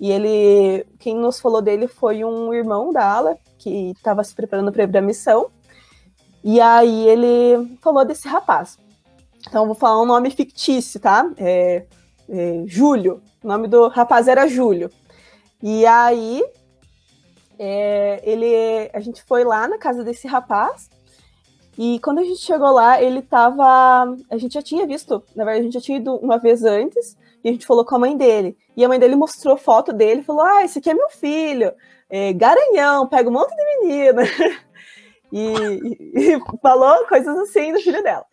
E ele, quem nos falou dele foi um irmão da ala, que estava se preparando para ir para a missão. E aí ele falou desse rapaz. Então vou falar um nome fictício, tá? É, é, Júlio. O nome do rapaz era Júlio. E aí é, ele, a gente foi lá na casa desse rapaz. E quando a gente chegou lá, ele tava. A gente já tinha visto, na verdade, a gente já tinha ido uma vez antes, e a gente falou com a mãe dele. E a mãe dele mostrou foto dele e falou: Ah, esse aqui é meu filho, é, garanhão, pega um monte de menina. e, e- e falou coisas assim do filho dela.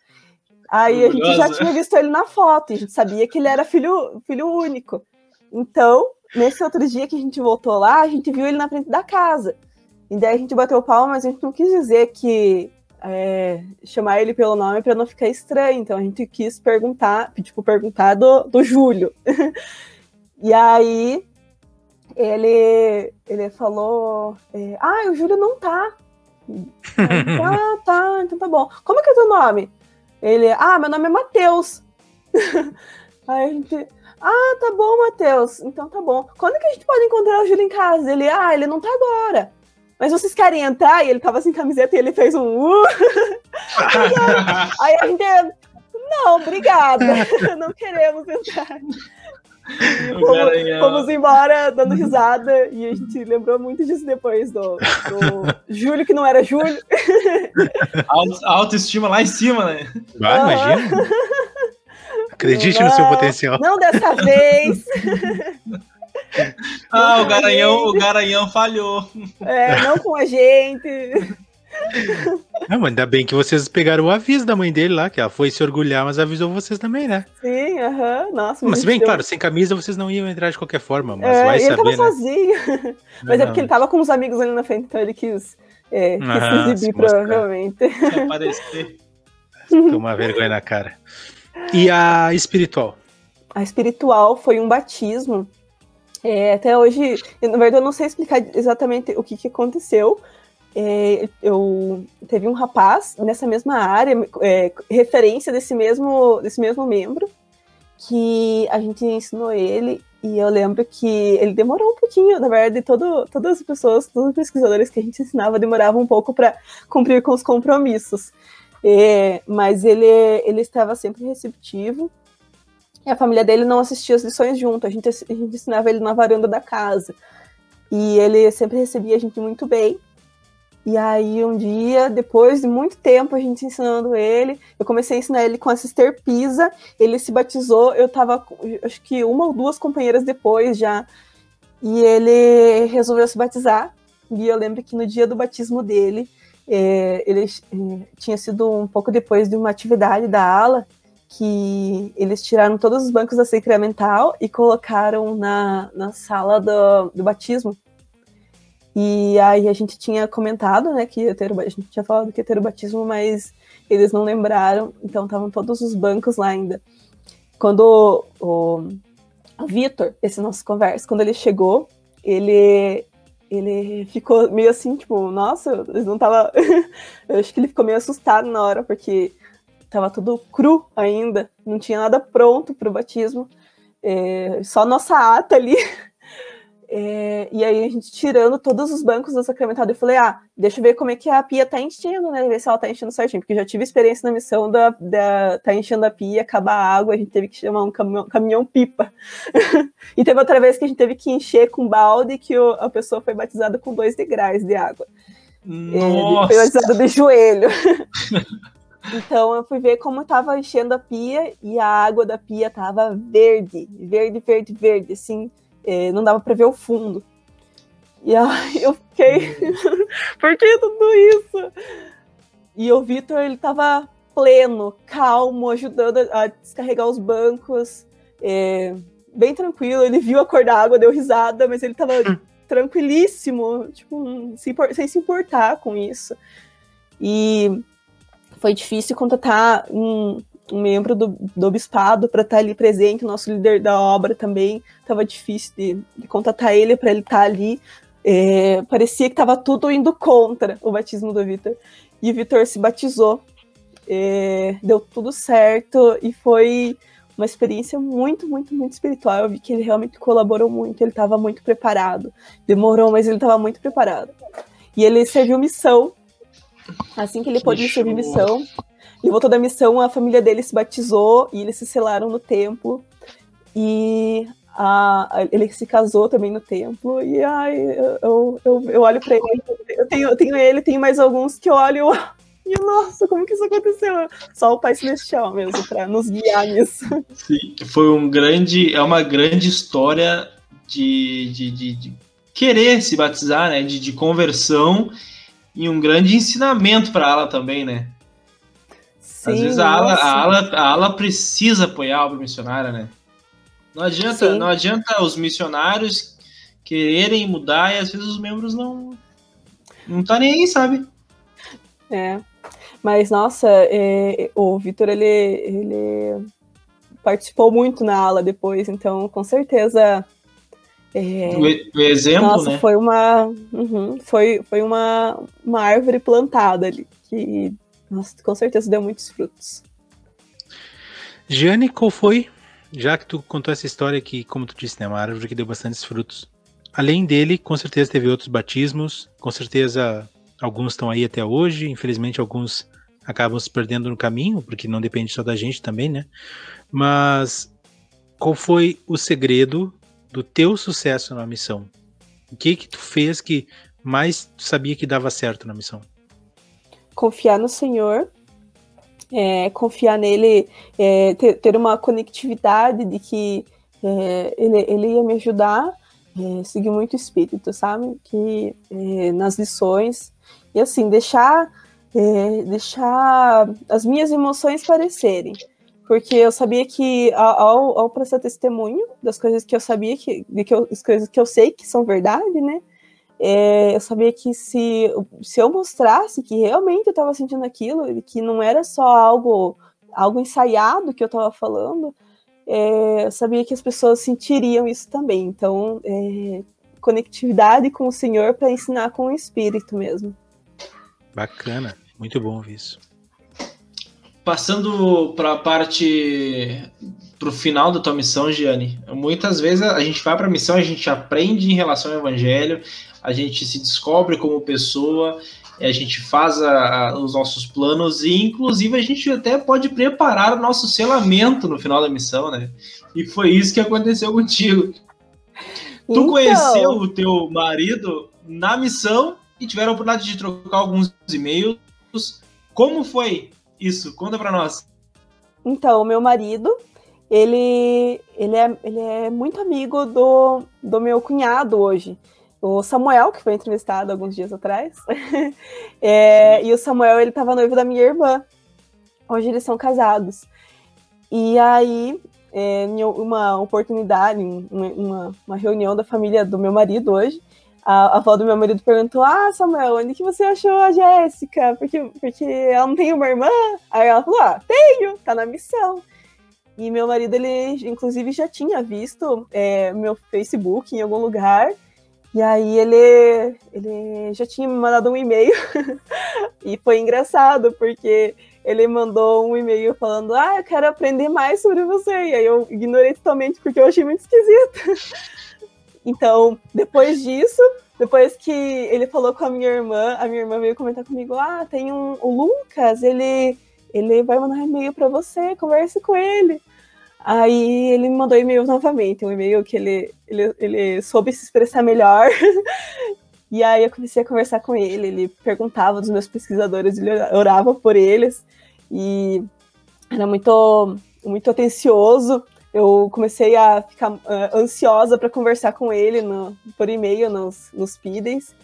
Aí a gente já tinha visto ele na foto, e a gente sabia que ele era filho, filho único. Então, nesse outro dia que a gente voltou lá, a gente viu ele na frente da casa. E daí a gente bateu palma, mas a gente não quis dizer que é, chamar ele pelo nome para não ficar estranho. Então a gente quis perguntar, tipo, perguntar do, do Júlio. e aí ele, ele falou: é, Ah, o Júlio não tá. Aí, ah, tá, então tá bom. Como é que é teu nome? Ele, ah, meu nome é Matheus. aí a gente, ah, tá bom, Matheus. Então tá bom. Quando que a gente pode encontrar o Júlio em casa? Ele, ah, ele não tá agora. Mas vocês querem entrar? E ele tava sem camiseta e ele fez um uh. Aí a gente, não, obrigada. não queremos entrar. E fomos, garanhão. fomos embora dando risada e a gente lembrou muito disso depois do, do Júlio, que não era Júlio. Auto- autoestima lá em cima, né? Vai, Aham. imagina. Acredite no seu Não, potencial. Não dessa vez. Ah, o Não, garanhão, o garanhão falhou. É, não com a gente. Não, mas ainda bem que vocês pegaram o aviso da mãe dele lá, que ela foi se orgulhar, mas avisou vocês também, né? Sim, aham. Nossa, Mas se bem, deu- claro, sem camisa vocês não iam entrar de qualquer forma, mas É, vai ele tava saber, né? sozinho. Mas é porque ele tava com os amigos ali na frente, então ele quis, é, quis Ah, se se exibir, mostrar. provavelmente. Se aparecer. Tomar vergonha na cara. E a espiritual? A espiritual foi um batismo. É, até hoje, na verdade, eu não sei explicar exatamente o que, que aconteceu. É, eu teve um rapaz nessa mesma área, é, referência desse mesmo, desse mesmo membro, que a gente ensinou ele. E eu lembro que ele demorou um pouquinho, na verdade, todo, todas as pessoas, todos os pesquisadores que a gente ensinava demoravam um pouco para cumprir com os compromissos. É, mas ele, ele estava sempre receptivo. E a família dele não assistia as lições junto, a gente, a gente ensinava ele na varanda da casa. E ele sempre recebia a gente muito bem. E aí, um dia, depois de muito tempo a gente ensinando ele, eu comecei a ensinar ele com a Sister Pisa. Ele se batizou, eu tava, acho que uma ou duas companheiras depois já. E ele resolveu se batizar. E eu lembro que no dia do batismo dele, é, ele é, tinha sido um pouco depois de uma atividade da ala, que eles tiraram todos os bancos da sacramental e colocaram na, na sala do, do batismo. E aí a gente tinha comentado, né, que ia ter, a gente tinha falado que ia ter o batismo, mas eles não lembraram, então estavam todos os bancos lá ainda. Quando o, o Vitor, esse nosso conversa, quando ele chegou, ele ele ficou meio assim, tipo, nossa, eles não tava. eu acho que ele ficou meio assustado na hora, porque tava tudo cru ainda, não tinha nada pronto pro batismo. É, só nossa ata ali. É, e aí a gente tirando todos os bancos do sacramentado, eu falei, ah, deixa eu ver como é que a pia tá enchendo, né? Ver se ela tá enchendo certinho, porque eu já tive experiência na missão da, da tá enchendo a pia, acabar a água, a gente teve que chamar um caminhão, caminhão pipa. e teve outra vez que a gente teve que encher com balde, que o, a pessoa foi batizada com dois degraus de água. Nossa. É, foi batizada de joelho. Então eu fui ver como estava enchendo a pia e a água da pia tava verde, verde, verde, verde, assim, é, não dava para ver o fundo. E aí eu fiquei, por que tudo isso? E o Vitor, ele tava pleno, calmo, ajudando a descarregar os bancos, é, bem tranquilo. Ele viu a cor da água, deu risada, mas ele tava hum. tranquilíssimo, tipo, sem se importar com isso. E foi difícil contatar um, um membro do, do bispado para estar tá ali presente, o nosso líder da obra também estava difícil de, de, contatar ele para ele estar tá ali. É, parecia que estava tudo indo contra o batismo do Vitor. E o Vitor se batizou, é, deu tudo certo e foi uma experiência muito, muito, muito espiritual. Eu vi que ele realmente colaborou muito, ele estava muito preparado. Demorou, mas ele estava muito preparado. E ele serviu missão Assim que ele pôde servir missão, ele voltou da missão, a família dele se batizou e eles se selaram no templo. E a, a, ele se casou também no templo. E ai, eu, eu, eu olho para ele, eu tenho, eu tenho ele, tem mais alguns que eu olho e nossa, como que isso aconteceu? Só o Pai Celestial mesmo, para nos guiar nisso. Sim, foi um grande, é uma grande história de, de, de, de querer se batizar, né? De, de conversão e um grande ensinamento para a ala também, né? Sim, Às vezes a ala, a, ala, a ala precisa apoiar a obra missionária, né? Não adianta, não adianta os missionários quererem mudar e às vezes os membros não não tá nem aí, sabe? É. Mas nossa, é, o Vitor ele, ele participou muito na ala depois, então com certeza é, o, exemplo, nossa, né? Foi uma, uhum, foi, foi uma, uma árvore plantada ali, que com certeza deu muitos frutos. Jane, qual foi? Já que tu contou essa história que, como tu disse, né, uma árvore que deu bastantes frutos. Além dele, com certeza teve outros batismos, com certeza alguns estão aí até hoje, infelizmente alguns acabam se perdendo no caminho, porque não depende só da gente também, né? Mas qual foi o segredo do teu sucesso na missão? O que que tu fez que mais tu sabia que dava certo na missão? Confiar no Senhor, é, confiar nele, é, ter, ter, uma conectividade de que é, ele, ele ia me ajudar, é, seguir muito o espírito, sabe? Que é, nas lições e assim deixar deixar as minhas emoções parecerem porque eu sabia que ao, ao prestar testemunho das coisas que eu sabia que, de que eu, as coisas que eu sei que são verdade, né? É, eu sabia que se, se eu mostrasse que realmente eu estava sentindo aquilo, que não era só algo algo ensaiado que eu estava falando, é, eu sabia que as pessoas sentiriam isso também. Então, é, conectividade com o Senhor para ensinar com o Espírito mesmo. Bacana, muito bom ouvir isso. Passando para a parte para o final da tua missão, Gianni. Muitas vezes a gente vai para a missão, a gente aprende em relação ao Evangelho, a gente se descobre como pessoa, a gente faz a, a, os nossos planos e, inclusive, a gente até pode preparar o nosso selamento no final da missão, né? E foi isso que aconteceu contigo. Então... Tu conheceu o teu marido na missão e tiveram a oportunidade de trocar alguns e-mails. Como foi isso, conta para nós. Então, o meu marido, ele, ele, é, ele é muito amigo do, do meu cunhado hoje. O Samuel, que foi entrevistado alguns dias atrás. é, e o Samuel, ele estava noivo da minha irmã. Hoje eles são casados. E aí, é, uma oportunidade, uma, uma reunião da família do meu marido hoje, a, a avó do meu marido perguntou: Ah, Samuel, onde que você achou a Jéssica? Porque, porque ela não tem uma irmã? Aí ela falou: Ah, tenho, tá na missão. E meu marido, ele inclusive já tinha visto é, meu Facebook em algum lugar. E aí ele, ele já tinha me mandado um e-mail. e foi engraçado, porque ele mandou um e-mail falando: Ah, eu quero aprender mais sobre você. E aí eu ignorei totalmente porque eu achei muito esquisito. Então, depois disso, depois que ele falou com a minha irmã, a minha irmã veio comentar comigo: ah, tem um, o Lucas, ele, ele vai mandar e-mail para você, converse com ele. Aí ele me mandou e-mail novamente, um e-mail que ele, ele, ele soube se expressar melhor. e aí eu comecei a conversar com ele, ele perguntava dos meus pesquisadores, ele orava por eles. E era muito, muito atencioso eu comecei a ficar uh, ansiosa para conversar com ele no, por e-mail nos, nos pidens.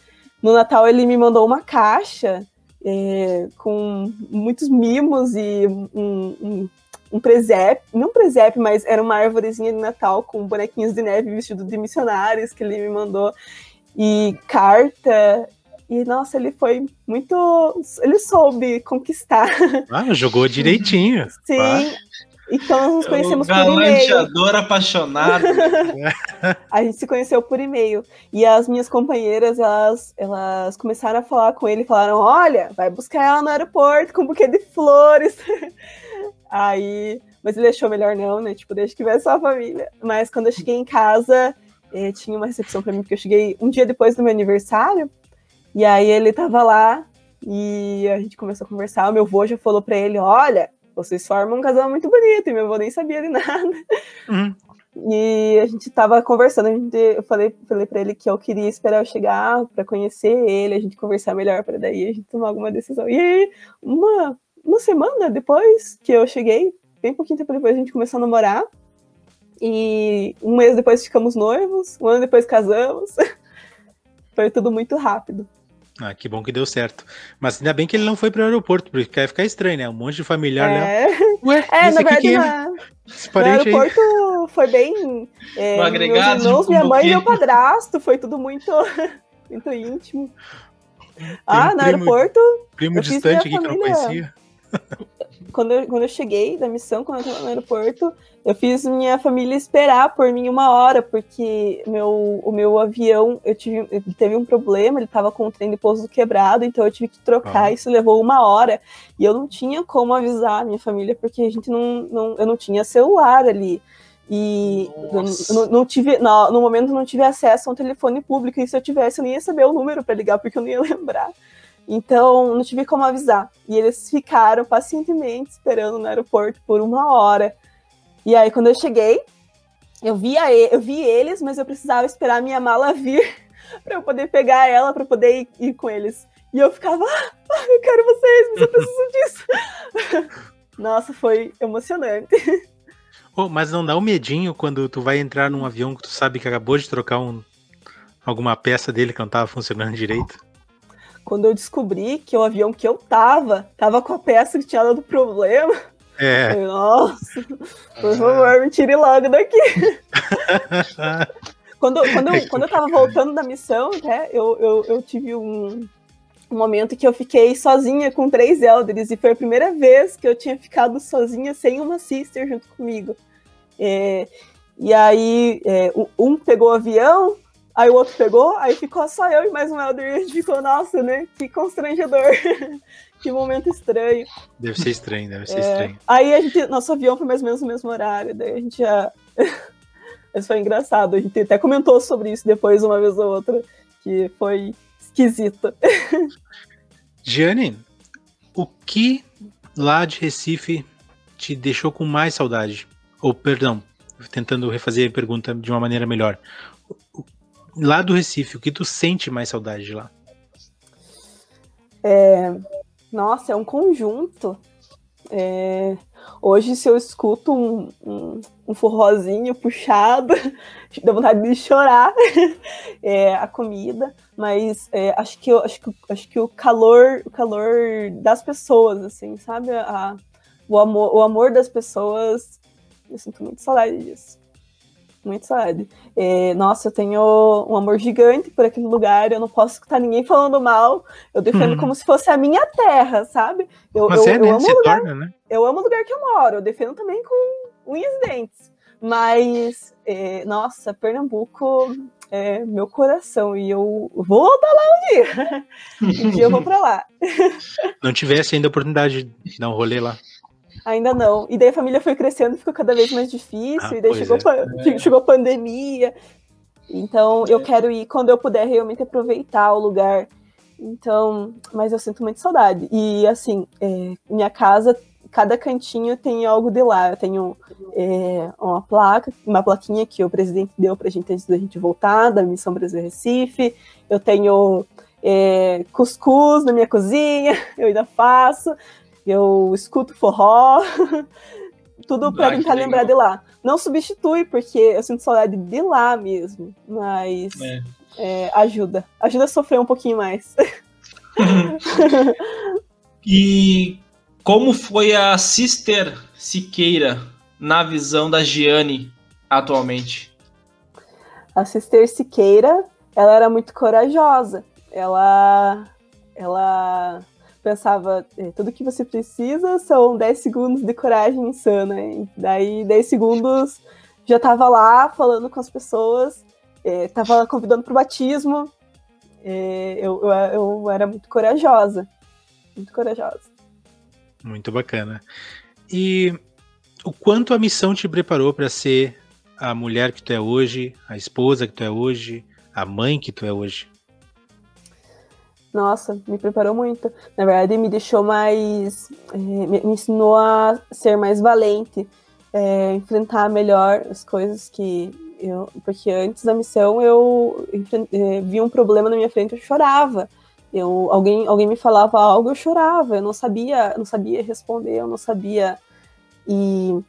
No Natal ele me mandou uma caixa é, com muitos mimos e um, um, um presépio, não um presépio, mas era uma árvorezinha de Natal com bonequinhos de neve vestido de missionários que ele me mandou e carta e nossa, ele foi muito. Ele soube conquistar. Ah, jogou direitinho. Sim, ah. Então nós nos conhecemos por e-mail. apaixonado. a gente se conheceu por e-mail. E as minhas companheiras, elas, elas começaram a falar com ele, falaram: olha, vai buscar ela no aeroporto com um buquê de flores. Aí, mas ele achou melhor não, né? Tipo, deixa que vai só a família. Mas quando eu cheguei em casa, eh, tinha uma recepção para mim, porque eu cheguei um dia depois do meu aniversário. E aí ele tava lá e a gente começou a conversar. O meu avô já falou para ele: olha vocês formam um casal muito bonito, e meu avô nem sabia de nada. Uhum. E a gente tava conversando, a gente, eu falei, falei pra ele que eu queria esperar eu chegar para conhecer ele, a gente conversar melhor, para daí a gente tomar alguma decisão. E aí, uma, uma semana depois que eu cheguei, bem pouquinho tempo depois, a gente começou a namorar. E um mês depois ficamos noivos, um ano depois casamos. Foi tudo muito rápido. Ah, que bom que deu certo. Mas ainda bem que ele não foi para o aeroporto, porque vai ficar estranho, né? Um monte de familiar é. lá. Ué, é, na verdade, é? na... no aeroporto aí. foi bem. É, no agregado, meus irmãos, minha mãe e meu padrasto, foi tudo muito, muito íntimo. Tem ah, um no primo, aeroporto. Primo distante aqui família... que eu não conhecia quando eu, quando eu cheguei da missão, quando eu estava no aeroporto, eu fiz minha família esperar por mim uma hora, porque meu, o meu avião, eu tive, teve um problema, ele estava com o trem de pouso quebrado, então eu tive que trocar, ah. isso levou uma hora, e eu não tinha como avisar a minha família, porque a gente não, não eu não tinha celular ali. E não, não, tive, no, no momento não tive acesso a um telefone público, e se eu tivesse, eu nem ia saber o número para ligar, porque eu não ia lembrar. Então, não tive como avisar. E eles ficaram pacientemente esperando no aeroporto por uma hora. E aí, quando eu cheguei, eu vi, eu vi eles, mas eu precisava esperar a minha mala vir para eu poder pegar ela, para poder ir, ir, com eles. E eu ficava, ah, eu quero vocês, mas eu preciso disso. Nossa, foi emocionante. Oh, mas não dá um medinho quando tu vai entrar num avião que tu sabe que acabou de trocar um, alguma peça dele que não estava funcionando direito? Quando eu descobri que o avião que eu tava, tava com a peça que tinha dado problema. É. Falei, Nossa, por favor, me tire logo daqui. quando, quando, eu, quando eu tava voltando da missão, né, eu, eu, eu tive um, um momento que eu fiquei sozinha com três elders, e foi a primeira vez que eu tinha ficado sozinha sem uma sister junto comigo. É, e aí, é, um pegou o avião, Aí o outro pegou, aí ficou só eu e mais um Elder e a gente ficou, nossa, né? Que constrangedor. que momento estranho. Deve ser estranho, deve ser é, estranho. Aí a gente, nosso avião foi mais ou menos no mesmo horário, daí a gente já. Mas foi engraçado, a gente até comentou sobre isso depois, uma vez ou outra, que foi esquisito. Gianni, o que lá de Recife te deixou com mais saudade? Ou, perdão, tentando refazer a pergunta de uma maneira melhor lá do Recife, o que tu sente mais saudade de lá? É, nossa, é um conjunto. É, hoje, se eu escuto um, um, um forrozinho puxado, dá vontade de chorar é, a comida, mas é, acho, que eu, acho, que, acho que o calor, o calor das pessoas, assim, sabe? A, o, amor, o amor das pessoas, eu sinto muito saudade disso muito sabe. É, nossa, eu tenho um amor gigante por aquele lugar, eu não posso escutar ninguém falando mal. Eu defendo hum. como se fosse a minha terra, sabe? Eu, Mas eu, é, né? eu amo Se lugar, torna, né? Eu amo o lugar que eu moro, eu defendo também com unhas e dentes. Mas, é, nossa, Pernambuco é meu coração e eu vou voltar lá um dia. um dia eu vou pra lá. Não tivesse ainda a oportunidade de dar um rolê lá. Ainda não. E daí a família foi crescendo, ficou cada vez mais difícil, ah, e daí chegou, é. chegou a pandemia. Então, eu quero ir quando eu puder realmente aproveitar o lugar. Então, mas eu sinto muito saudade. E, assim, é, minha casa, cada cantinho tem algo de lá. Eu tenho é, uma placa, uma plaquinha que o presidente deu pra gente antes da gente voltar, da Missão Brasil Recife. Eu tenho é, cuscuz na minha cozinha, eu ainda faço. Eu escuto forró. Tudo para tentar lembrar de lá. Não substitui, porque eu sinto saudade de lá mesmo, mas é. É, ajuda. Ajuda a sofrer um pouquinho mais. e como foi a Sister Siqueira na visão da Gianni atualmente? A Sister Siqueira, ela era muito corajosa. Ela, ela pensava, é, tudo que você precisa são 10 segundos de coragem insana. Daí, 10 segundos, já tava lá falando com as pessoas, é, tava convidando pro batismo. É, eu, eu, eu era muito corajosa. Muito corajosa. Muito bacana. E o quanto a missão te preparou para ser a mulher que tu é hoje, a esposa que tu é hoje, a mãe que tu é hoje? Nossa, me preparou muito. Na verdade, me deixou mais. É, me, ensinou a ser mais valente, é, enfrentar melhor as coisas que eu. Porque antes da missão eu é, via um problema na minha frente, eu chorava. Eu, alguém, alguém me falava algo, eu chorava. Eu não sabia, não sabia responder, eu não sabia. E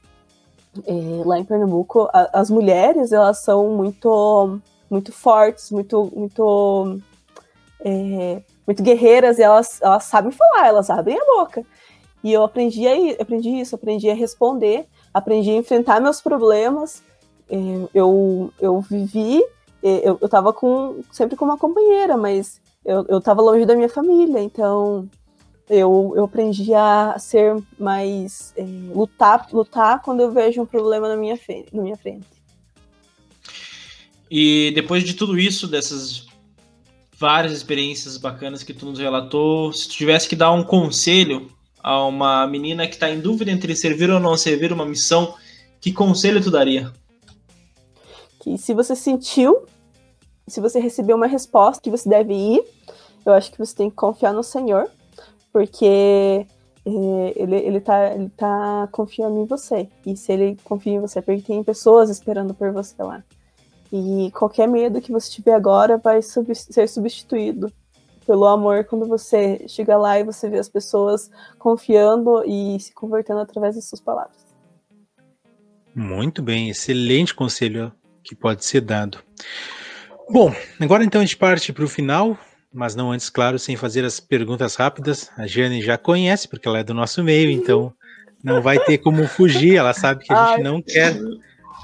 é, lá em Pernambuco, a, as mulheres elas são muito, muito fortes, muito, muito é, muito guerreiras e elas, elas sabem falar, elas abrem a boca. E eu aprendi, a, aprendi isso, aprendi a responder, aprendi a enfrentar meus problemas. É, eu, eu vivi, é, eu, eu tava com, sempre com uma companheira, mas eu, eu tava longe da minha família, então eu, eu aprendi a ser mais. É, lutar, lutar quando eu vejo um problema na minha, frente, na minha frente. E depois de tudo isso, dessas várias experiências bacanas que tu nos relatou. Se tu tivesse que dar um conselho a uma menina que está em dúvida entre servir ou não servir uma missão, que conselho tu daria? Que se você sentiu, se você recebeu uma resposta que você deve ir, eu acho que você tem que confiar no Senhor, porque é, ele, ele, tá, ele tá confiando em você. E se ele confia em você, é porque tem pessoas esperando por você lá. E qualquer medo que você tiver agora vai sub ser substituído pelo amor quando você chega lá e você vê as pessoas confiando e se convertendo através das suas palavras. Muito bem, excelente conselho que pode ser dado. Bom, agora então a gente parte para o final, mas não antes, claro, sem fazer as perguntas rápidas. A Jane já conhece, porque ela é do nosso meio, então não vai ter como fugir. Ela sabe que a gente Ai, não quer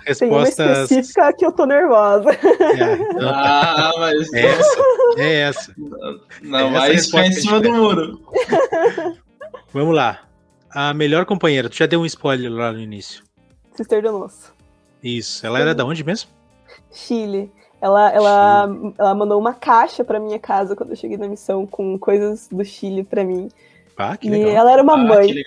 respostas. Tem uma específica que eu tô nervosa. É, então tá. ah, mas. É essa. É essa. Não, é vai ficar em cima do muro. Vamos lá. A melhor companheira, tu já deu um spoiler lá no início. Sister do Nosso. Isso. Ela era da onde mesmo? Chile. Ela, ela, Chile. ela mandou uma caixa pra minha casa quando eu cheguei na missão com coisas do Chile pra mim. Ah, que legal. E ela era uma ah, mãe.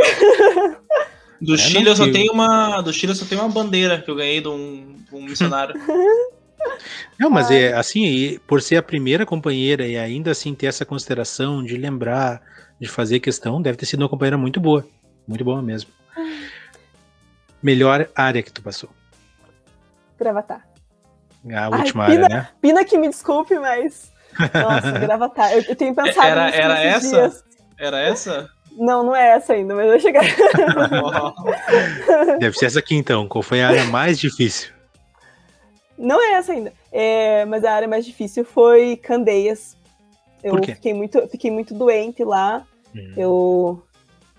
Do é, Chile eu só tenho uma. Do Chile eu só tenho uma bandeira que eu ganhei de um, de um missionário. Não, mas é assim, por ser a primeira companheira e ainda assim ter essa consideração de lembrar, de fazer questão, deve ter sido uma companheira muito boa. Muito boa mesmo. Melhor área que tu passou? Gravatar. A última Ai, Pina, área, né? Pina que me desculpe, mas. Nossa, Gravatar. Eu, eu tenho pensado Era, era essa? Dias. Era essa? Não, não é essa ainda, mas vai chegar. Deve ser essa aqui então. Qual foi a área mais difícil? Não é essa ainda. É, mas a área mais difícil foi Candeias. Eu fiquei muito, fiquei muito doente lá. Hum. Eu,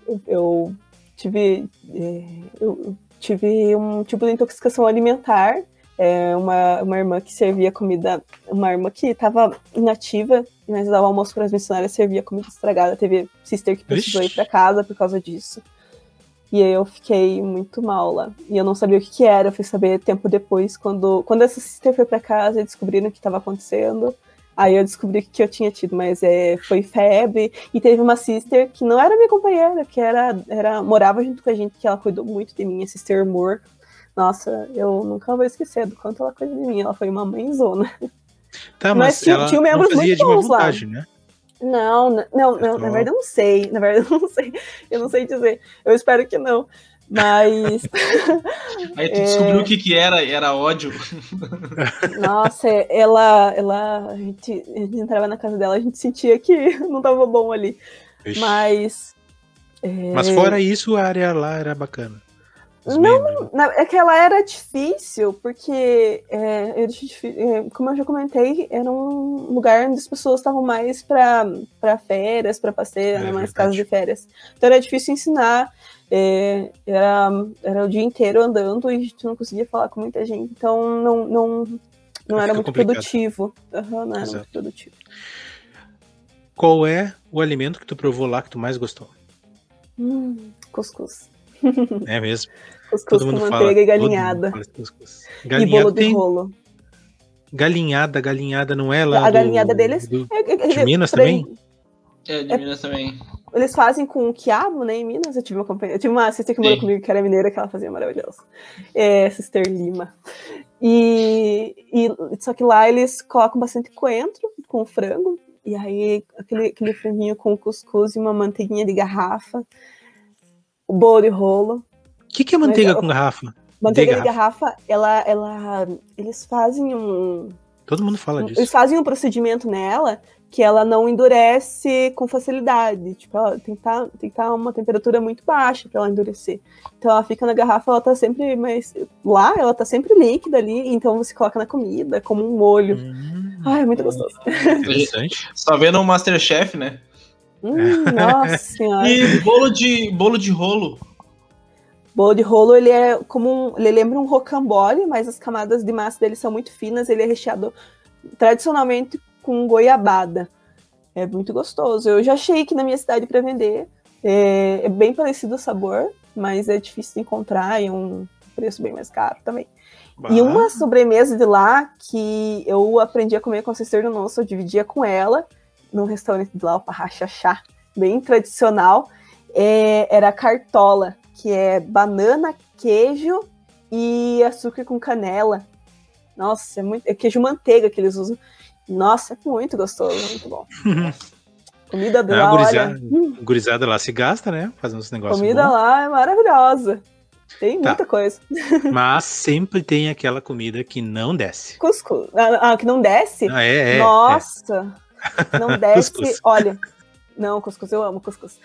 eu, eu, tive, é, eu tive um tipo de intoxicação alimentar é, uma, uma irmã que servia comida, uma irmã que estava inativa, mas dava almoço para as missionárias, servia comida estragada. Teve sister que precisou Ixi. ir para casa por causa disso. E aí eu fiquei muito mal lá. E eu não sabia o que, que era, eu fui saber tempo depois, quando, quando essa sister foi para casa e descobriram o que estava acontecendo. Aí eu descobri que eu tinha tido, mas é, foi febre. E teve uma sister que não era minha companheira, que era, era morava junto com a gente, que ela cuidou muito de mim, a sister Moore Nossa, eu nunca vou esquecer do quanto ela cuida de mim. Ela foi uma mãezona. Tá, mas, mas tinha, tinha membros não fazia muito bons de vontade, lá. né? Não, não, não, não na verdade eu não sei. Na verdade eu não sei. Eu não sei dizer. Eu espero que não. Mas. Aí tu descobriu é... o que, que era, era ódio. Nossa, ela. ela a, gente, a gente entrava na casa dela, a gente sentia que não tava bom ali. Ixi. Mas. É... Mas fora isso, a área lá era bacana. Não, não, é que ela era difícil, porque, é, eu, é, como eu já comentei, era um lugar onde as pessoas estavam mais para férias, para passeio, é, né, mais casas de férias. Então era difícil ensinar, é, era, era o dia inteiro andando e a gente não conseguia falar com muita gente, então não, não, não era muito complicado. produtivo. Uhum, não era Exato. muito produtivo. Qual é o alimento que tu provou lá que tu mais gostou? Hum, cuscuz. É mesmo. Cuscuz com manteiga fala, e galinhada. galinhada. E bolo de rolo. Galinhada, galinhada não é lá A do, galinhada deles... Do, é, é, de Minas também? É, de Minas também. Eles fazem com quiabo, né, em Minas. Eu tive uma companhia, eu tive uma assistente que morou comigo que era mineira, que ela fazia maravilhoso. É, Sister Lima. E, e, só que lá eles colocam bastante coentro com frango. E aí, aquele, aquele franguinho com cuscuz e uma manteiguinha de garrafa. O bolo de rolo. O que, que é manteiga Mas, com garrafa? Manteiga de, de garrafa, garrafa, ela, ela, eles fazem um. Todo mundo fala disso. Eles fazem um procedimento nela que ela não endurece com facilidade. Tipo, ela tem que tá, estar tá uma temperatura muito baixa para ela endurecer. Então ela fica na garrafa, ela tá sempre mais. Lá, ela tá sempre líquida ali, então você coloca na comida, como um molho. Hum, Ai, é muito gostoso. Interessante. Só vendo o Masterchef, né? Hum, nossa senhora. E bolo de, bolo de rolo. Bolo de rolo, ele é como um, ele lembra um rocambole, mas as camadas de massa dele são muito finas, ele é recheado tradicionalmente com goiabada. É muito gostoso. Eu já achei que na minha cidade para vender é, é, bem parecido o sabor, mas é difícil de encontrar e é um preço bem mais caro também. Bah. E uma sobremesa de lá que eu aprendi a comer com a Sister do Nosso, eu dividia com ela num restaurante de lá, o Parrachachá, bem tradicional, é, era cartola que é banana, queijo e açúcar com canela. Nossa, é muito. É queijo manteiga que eles usam. Nossa, é muito gostoso, muito bom. Comida de lá, gurizada, olha... gurizada lá se gasta, né? Fazendo esse negócio. Comida bom. lá é maravilhosa. Tem tá. muita coisa. Mas sempre tem aquela comida que não desce. Cuscuz. Ah, ah que não desce? Ah, é, é, Nossa. Não desce. olha, não, cuscuz, eu amo cuscuz.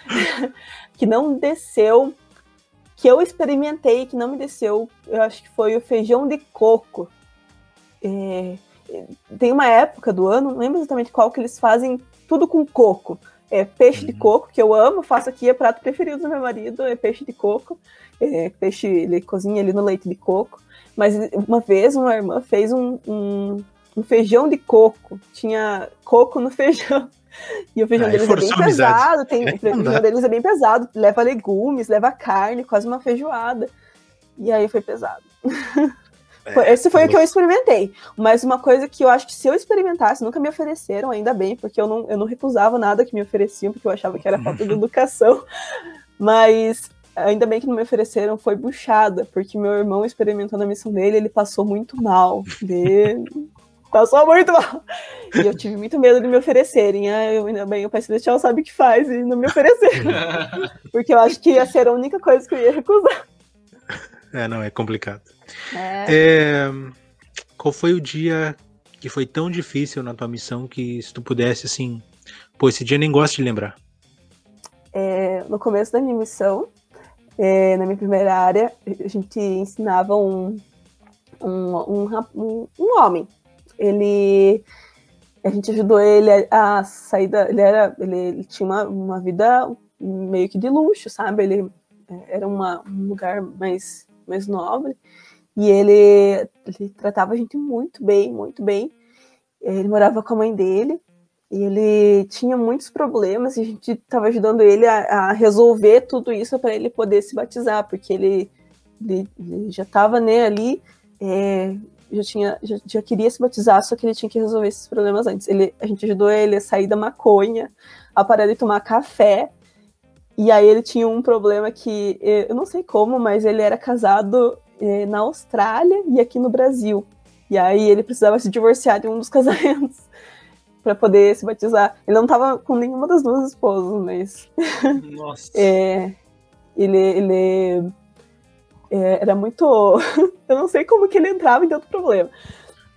que não desceu que eu experimentei que não me desceu, eu acho que foi o feijão de coco. É, tem uma época do ano, não lembro exatamente qual, que eles fazem tudo com coco. É peixe de uhum. coco, que eu amo, faço aqui, é prato preferido do meu marido, é peixe de coco. É, peixe, ele cozinha ali no leite de coco. Mas uma vez uma irmã fez um, um, um feijão de coco, tinha coco no feijão. E o feijão Aí deles é bem pesado, tem, é, o feijão deles é bem pesado, leva legumes, leva carne, quase uma feijoada. E aí foi pesado. É, Esse foi o que eu experimentei. Mas uma coisa que eu acho que se eu experimentasse, nunca me ofereceram, ainda bem, porque eu não, eu não recusava nada que me ofereciam, porque eu achava que era falta de educação. Mas ainda bem que não me ofereceram, foi buchada, porque meu irmão experimentou na missão dele, ele passou muito mal. De... Passou muito mal. E eu tive muito medo de me oferecerem. Ah, eu, ainda bem, o Pai Celestial sabe o que faz e não me ofereceram. Porque eu acho que ia ser a única coisa que eu ia recusar. É, não, é complicado. É. É, qual foi o dia que foi tão difícil na tua missão que se tu pudesse, assim, pô, esse dia nem gosto de lembrar? É, no começo da minha missão, é, na minha primeira área, a gente ensinava um, um, um, um homem ele a gente ajudou ele a, sair da. Ele, era, ele, ele, tinha uma, uma vida meio que de luxo, sabe? Ele é, era uma, um lugar mais, mais nobre. E ele, ele tratava a gente muito bem, muito bem. Ele morava com a mãe dele. E ele tinha muitos problemas e a gente estava ajudando ele a, a, resolver tudo isso para ele poder se batizar, porque ele, ele, ele já estava né, ali é, já tinha já, já, queria se batizar, só que ele tinha que resolver esses problemas antes. Ele, a gente ajudou ele a sair da maconha, a parar de tomar café. E aí ele tinha um problema que eu não sei como, mas ele era casado é, na Austrália e aqui no Brasil. E aí ele precisava se divorciar de um dos casamentos para poder se batizar. Ele não estava com nenhuma das duas esposas, mas. Nossa. é, ele, ele é, era muito. Eu não sei como que ele entrava em tanto problema.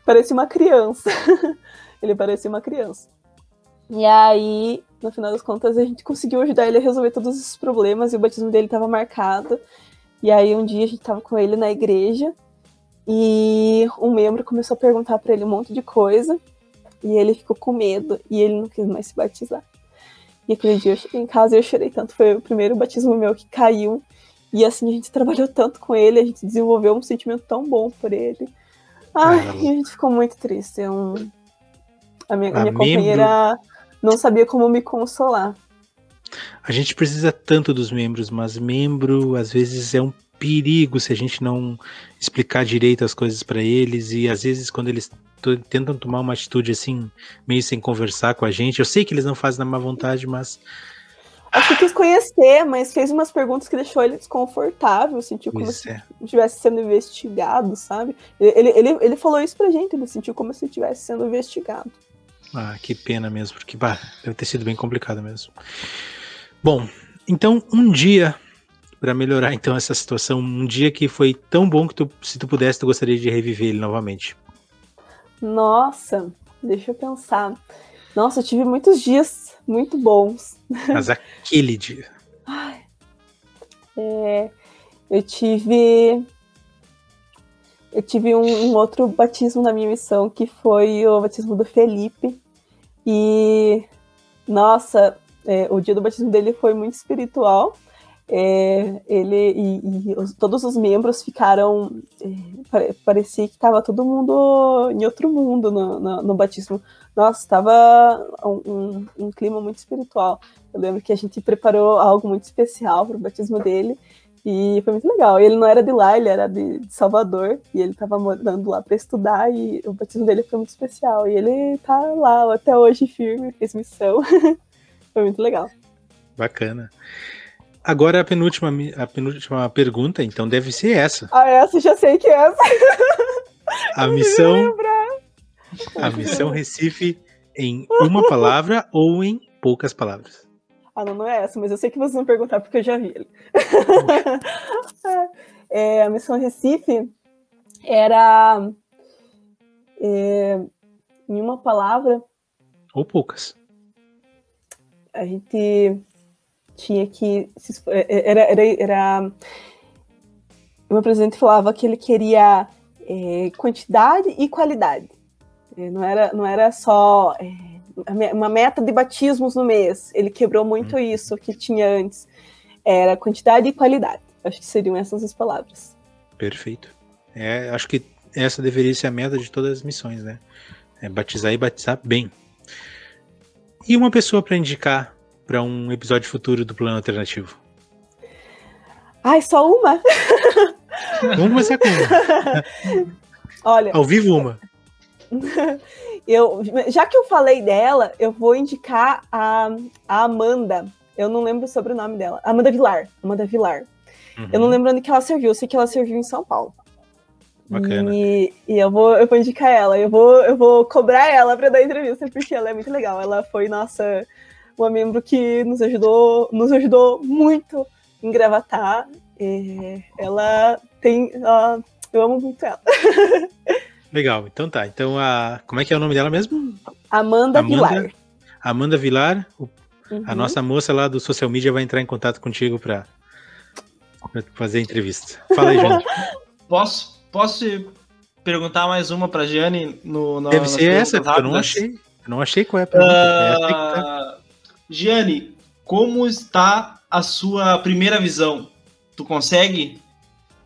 Parecia uma criança. ele parecia uma criança. E aí, no final das contas, a gente conseguiu ajudar ele a resolver todos esses problemas e o batismo dele estava marcado. E aí, um dia a gente estava com ele na igreja e um membro começou a perguntar para ele um monte de coisa e ele ficou com medo e ele não quis mais se batizar. E aquele dia eu cheguei em casa e eu chorei tanto. Foi o primeiro batismo meu que caiu. E assim, a gente trabalhou tanto com ele, a gente desenvolveu um sentimento tão bom por ele. Ai, a gente ficou muito triste. É um... A minha, a minha companheira não sabia como me consolar. A gente precisa tanto dos membros, mas membro às vezes é um perigo se a gente não explicar direito as coisas para eles e às vezes quando eles tentam tomar uma atitude assim, meio sem conversar com a gente, eu sei que eles não fazem na má vontade, mas Acho que quis conhecer, mas fez umas perguntas que deixou ele desconfortável, sentiu como se é. estivesse sendo investigado, sabe? Ele, ele, ele falou isso pra gente, ele sentiu como se estivesse sendo investigado. Ah, que pena mesmo, porque bah, deve ter sido bem complicado mesmo. Bom, então um dia para melhorar então essa situação, um dia que foi tão bom que tu, se tu pudesse, tu gostaria de reviver ele novamente. Nossa, deixa eu pensar. Nossa, eu tive muitos dias muito bons. Mas aquele dia. Ai, é, eu tive eu tive um, um, outro batismo na minha missão, que foi o batismo do Felipe. E, nossa, é, o dia do batismo dele foi muito espiritual. É, ele e, e os, todos os membros ficaram. É, parecia que estava todo mundo em outro mundo no, no, no batismo. Nossa, estava um, um, um, clima muito espiritual. Eu lembro que a gente preparou algo muito especial para o batismo dele. E foi muito legal. Ele não era de lá, ele era de, de Salvador. E ele estava morando lá para estudar. E o batismo dele foi muito especial. E ele tá lá até hoje firme, fez missão. foi muito legal. Bacana. Agora a penúltima, a penúltima pergunta, então deve ser essa. Ah, essa já sei que é essa. A missão. A missão Recife em uma palavra ou em poucas palavras. Ah, não, não é essa, mas eu sei que vocês vão perguntar porque eu já vi ele. é, a missão Recife era é, em uma palavra. Ou poucas. A gente tinha que. É, é, era, era, era, o meu presidente falava que ele queria é, quantidade e qualidade. É, não, era, não era só uma meta de batismos no mês. Ele quebrou muito hum. isso que tinha antes. Era quantidade e qualidade. Acho que seriam essas as palavras. Perfeito. É, acho que essa deveria ser a meta de todas as missões, né? É batizar e batizar bem. E uma pessoa para indicar para um episódio futuro do Plano Alternativo? Ai, só uma? Vamos começar com uma. Olha. Ao vivo, uma. eu, já que eu falei dela, eu vou indicar a, a Amanda. Eu não lembro sobre o nome dela. Amanda Vilar. Amanda Vilar. Uhum. Eu não lembro onde que ela serviu. Eu sei que ela serviu em São Paulo. Bacana. E, e, eu, vou, eu vou indicar ela. Eu vou, eu vou cobrar ela para dar entrevista, porque ela é muito legal. Ela foi nossa uma membro que nos ajudou, nos ajudou muito em gravatar. E ela tem. Uh, eu amo muito ela. Legal, então tá. Então, a, como é que é o nome dela mesmo? Amanda, Amanda Vilar. Amanda Vilar, o, uhum. a nossa moça lá do social media vai entrar em contato contigo para fazer a entrevista. Fala aí, gente. posso, posso perguntar mais uma para Gianni no, no Deve ser essa, eu não achei. Eu não achei qual é a pergunta. Uh, é tá. Gianni, como está a sua primeira visão? Tu consegue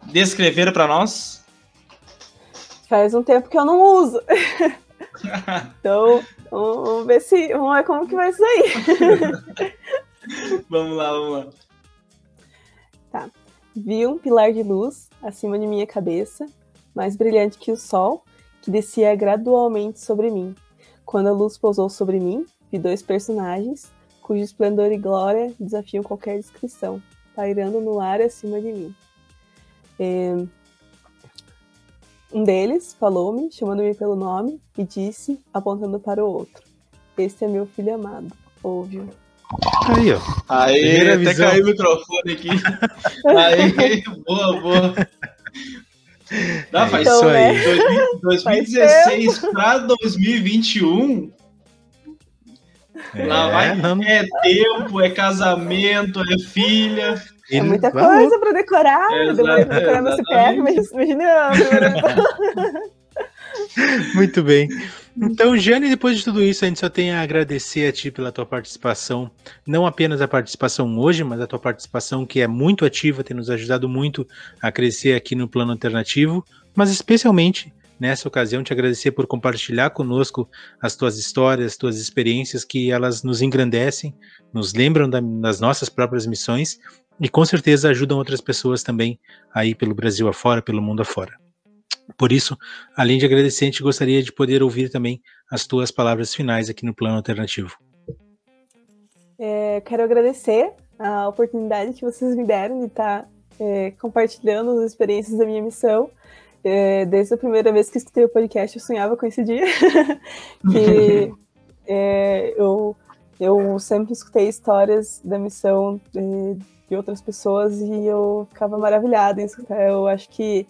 descrever para nós? Faz um tempo que eu não uso. então, vamos ver se. Vamos ver como que vai sair. vamos lá, vamos lá. Tá. Vi um pilar de luz acima de minha cabeça, mais brilhante que o sol, que descia gradualmente sobre mim. Quando a luz pousou sobre mim, vi dois personagens, cujo esplendor e glória desafiam qualquer descrição, pairando no ar acima de mim. É... um deles falou-me, chamando-me pelo nome, e disse, apontando para o outro: Este é meu filho amado, ouve-o. Aí, ó. Aí, até visão. caiu o microfone aqui. Aí, boa, boa. Dá, é faz então, isso aí. Né? 2016 para 2021. É, lá vai. Não... É tempo, é casamento, é filha. É muita coisa para decorar. É, demorei pra decorar meu CPF, mas imagina. Muito bem. Então, Jane, depois de tudo isso, a gente só tem a agradecer a ti pela tua participação. Não apenas a participação hoje, mas a tua participação que é muito ativa, tem nos ajudado muito a crescer aqui no plano alternativo, mas especialmente nessa ocasião te agradecer por compartilhar conosco as tuas histórias, tuas experiências, que elas nos engrandecem, nos lembram da, das nossas próprias missões e com certeza ajudam outras pessoas também aí pelo Brasil afora, pelo mundo afora. Por isso, além de agradecer, a gente gostaria de poder ouvir também as tuas palavras finais aqui no Plano Alternativo. É, quero agradecer a oportunidade que vocês me deram de estar é, compartilhando as experiências da minha missão. É, desde a primeira vez que escutei o podcast, eu sonhava com esse dia. que é, eu, eu sempre escutei histórias da missão de, é, de outras pessoas e eu ficava maravilhada em escutar. Eu acho que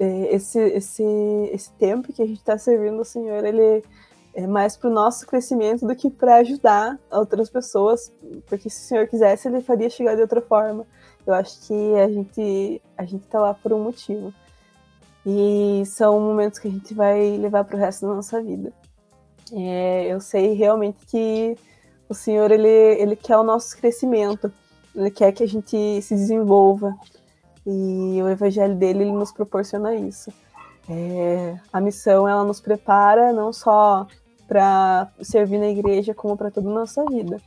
é, esse, esse, esse tempo que a gente está servindo o Senhor, ele é mais para o nosso crescimento do que para ajudar outras pessoas, porque se o Senhor quisesse, ele faria chegar de outra forma. Eu acho que a gente a gente está lá por um motivo. E são momentos que a gente vai levar para o resto da nossa vida. É, eu sei realmente que o Senhor ele, ele quer o nosso crescimento, ele quer que a gente se desenvolva, e o evangelho dele ele nos proporciona isso. É, a missão ela nos prepara não só para servir na igreja, como para toda a nossa vida.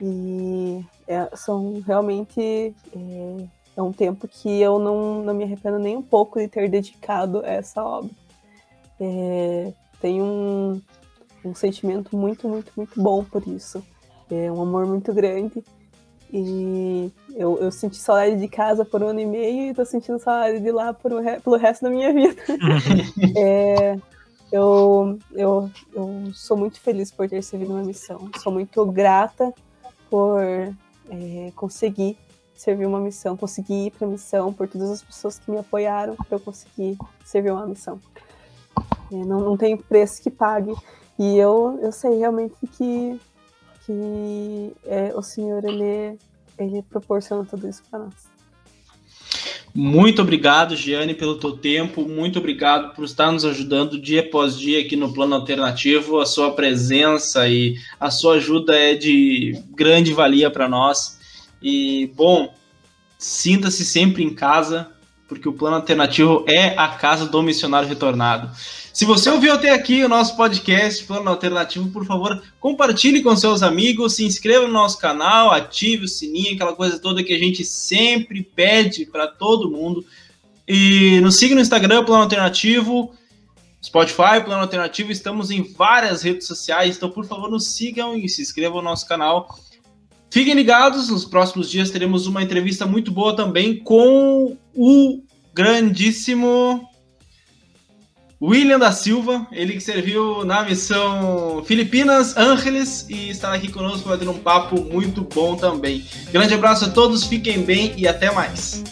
E é, são realmente é, um tempo que eu não, não me arrependo nem um pouco de ter dedicado a essa obra. É, tenho um, um sentimento muito, muito, muito bom por isso. É um amor muito grande e eu, eu senti saudade de casa por um ano e meio e tô sentindo saudade de lá por, pelo resto da minha vida. é, eu, eu, eu sou muito feliz por ter servido uma missão. Sou muito grata por é, conseguir servir uma missão, conseguir ir para a missão, por todas as pessoas que me apoiaram para eu conseguir servir uma missão. É, não, não tem preço que pague. E eu, eu sei realmente que que é, o Senhor ele, ele proporciona tudo isso para nós. Muito obrigado, Giane, pelo teu tempo. Muito obrigado por estar nos ajudando dia após dia aqui no Plano Alternativo. A sua presença e a sua ajuda é de grande valia para nós. E, bom, sinta-se sempre em casa, porque o Plano Alternativo é a casa do missionário retornado. Se você ouviu até aqui o nosso podcast Plano Alternativo, por favor, compartilhe com seus amigos, se inscreva no nosso canal, ative o sininho, aquela coisa toda que a gente sempre pede para todo mundo. E nos siga no Instagram, Plano Alternativo, Spotify, Plano Alternativo, estamos em várias redes sociais, então por favor nos sigam e se inscrevam no nosso canal. Fiquem ligados, nos próximos dias teremos uma entrevista muito boa também com o grandíssimo William da Silva, ele que serviu na missão Filipinas, Ángeles e está aqui conosco batendo um papo muito bom também. Grande abraço a todos, fiquem bem e até mais.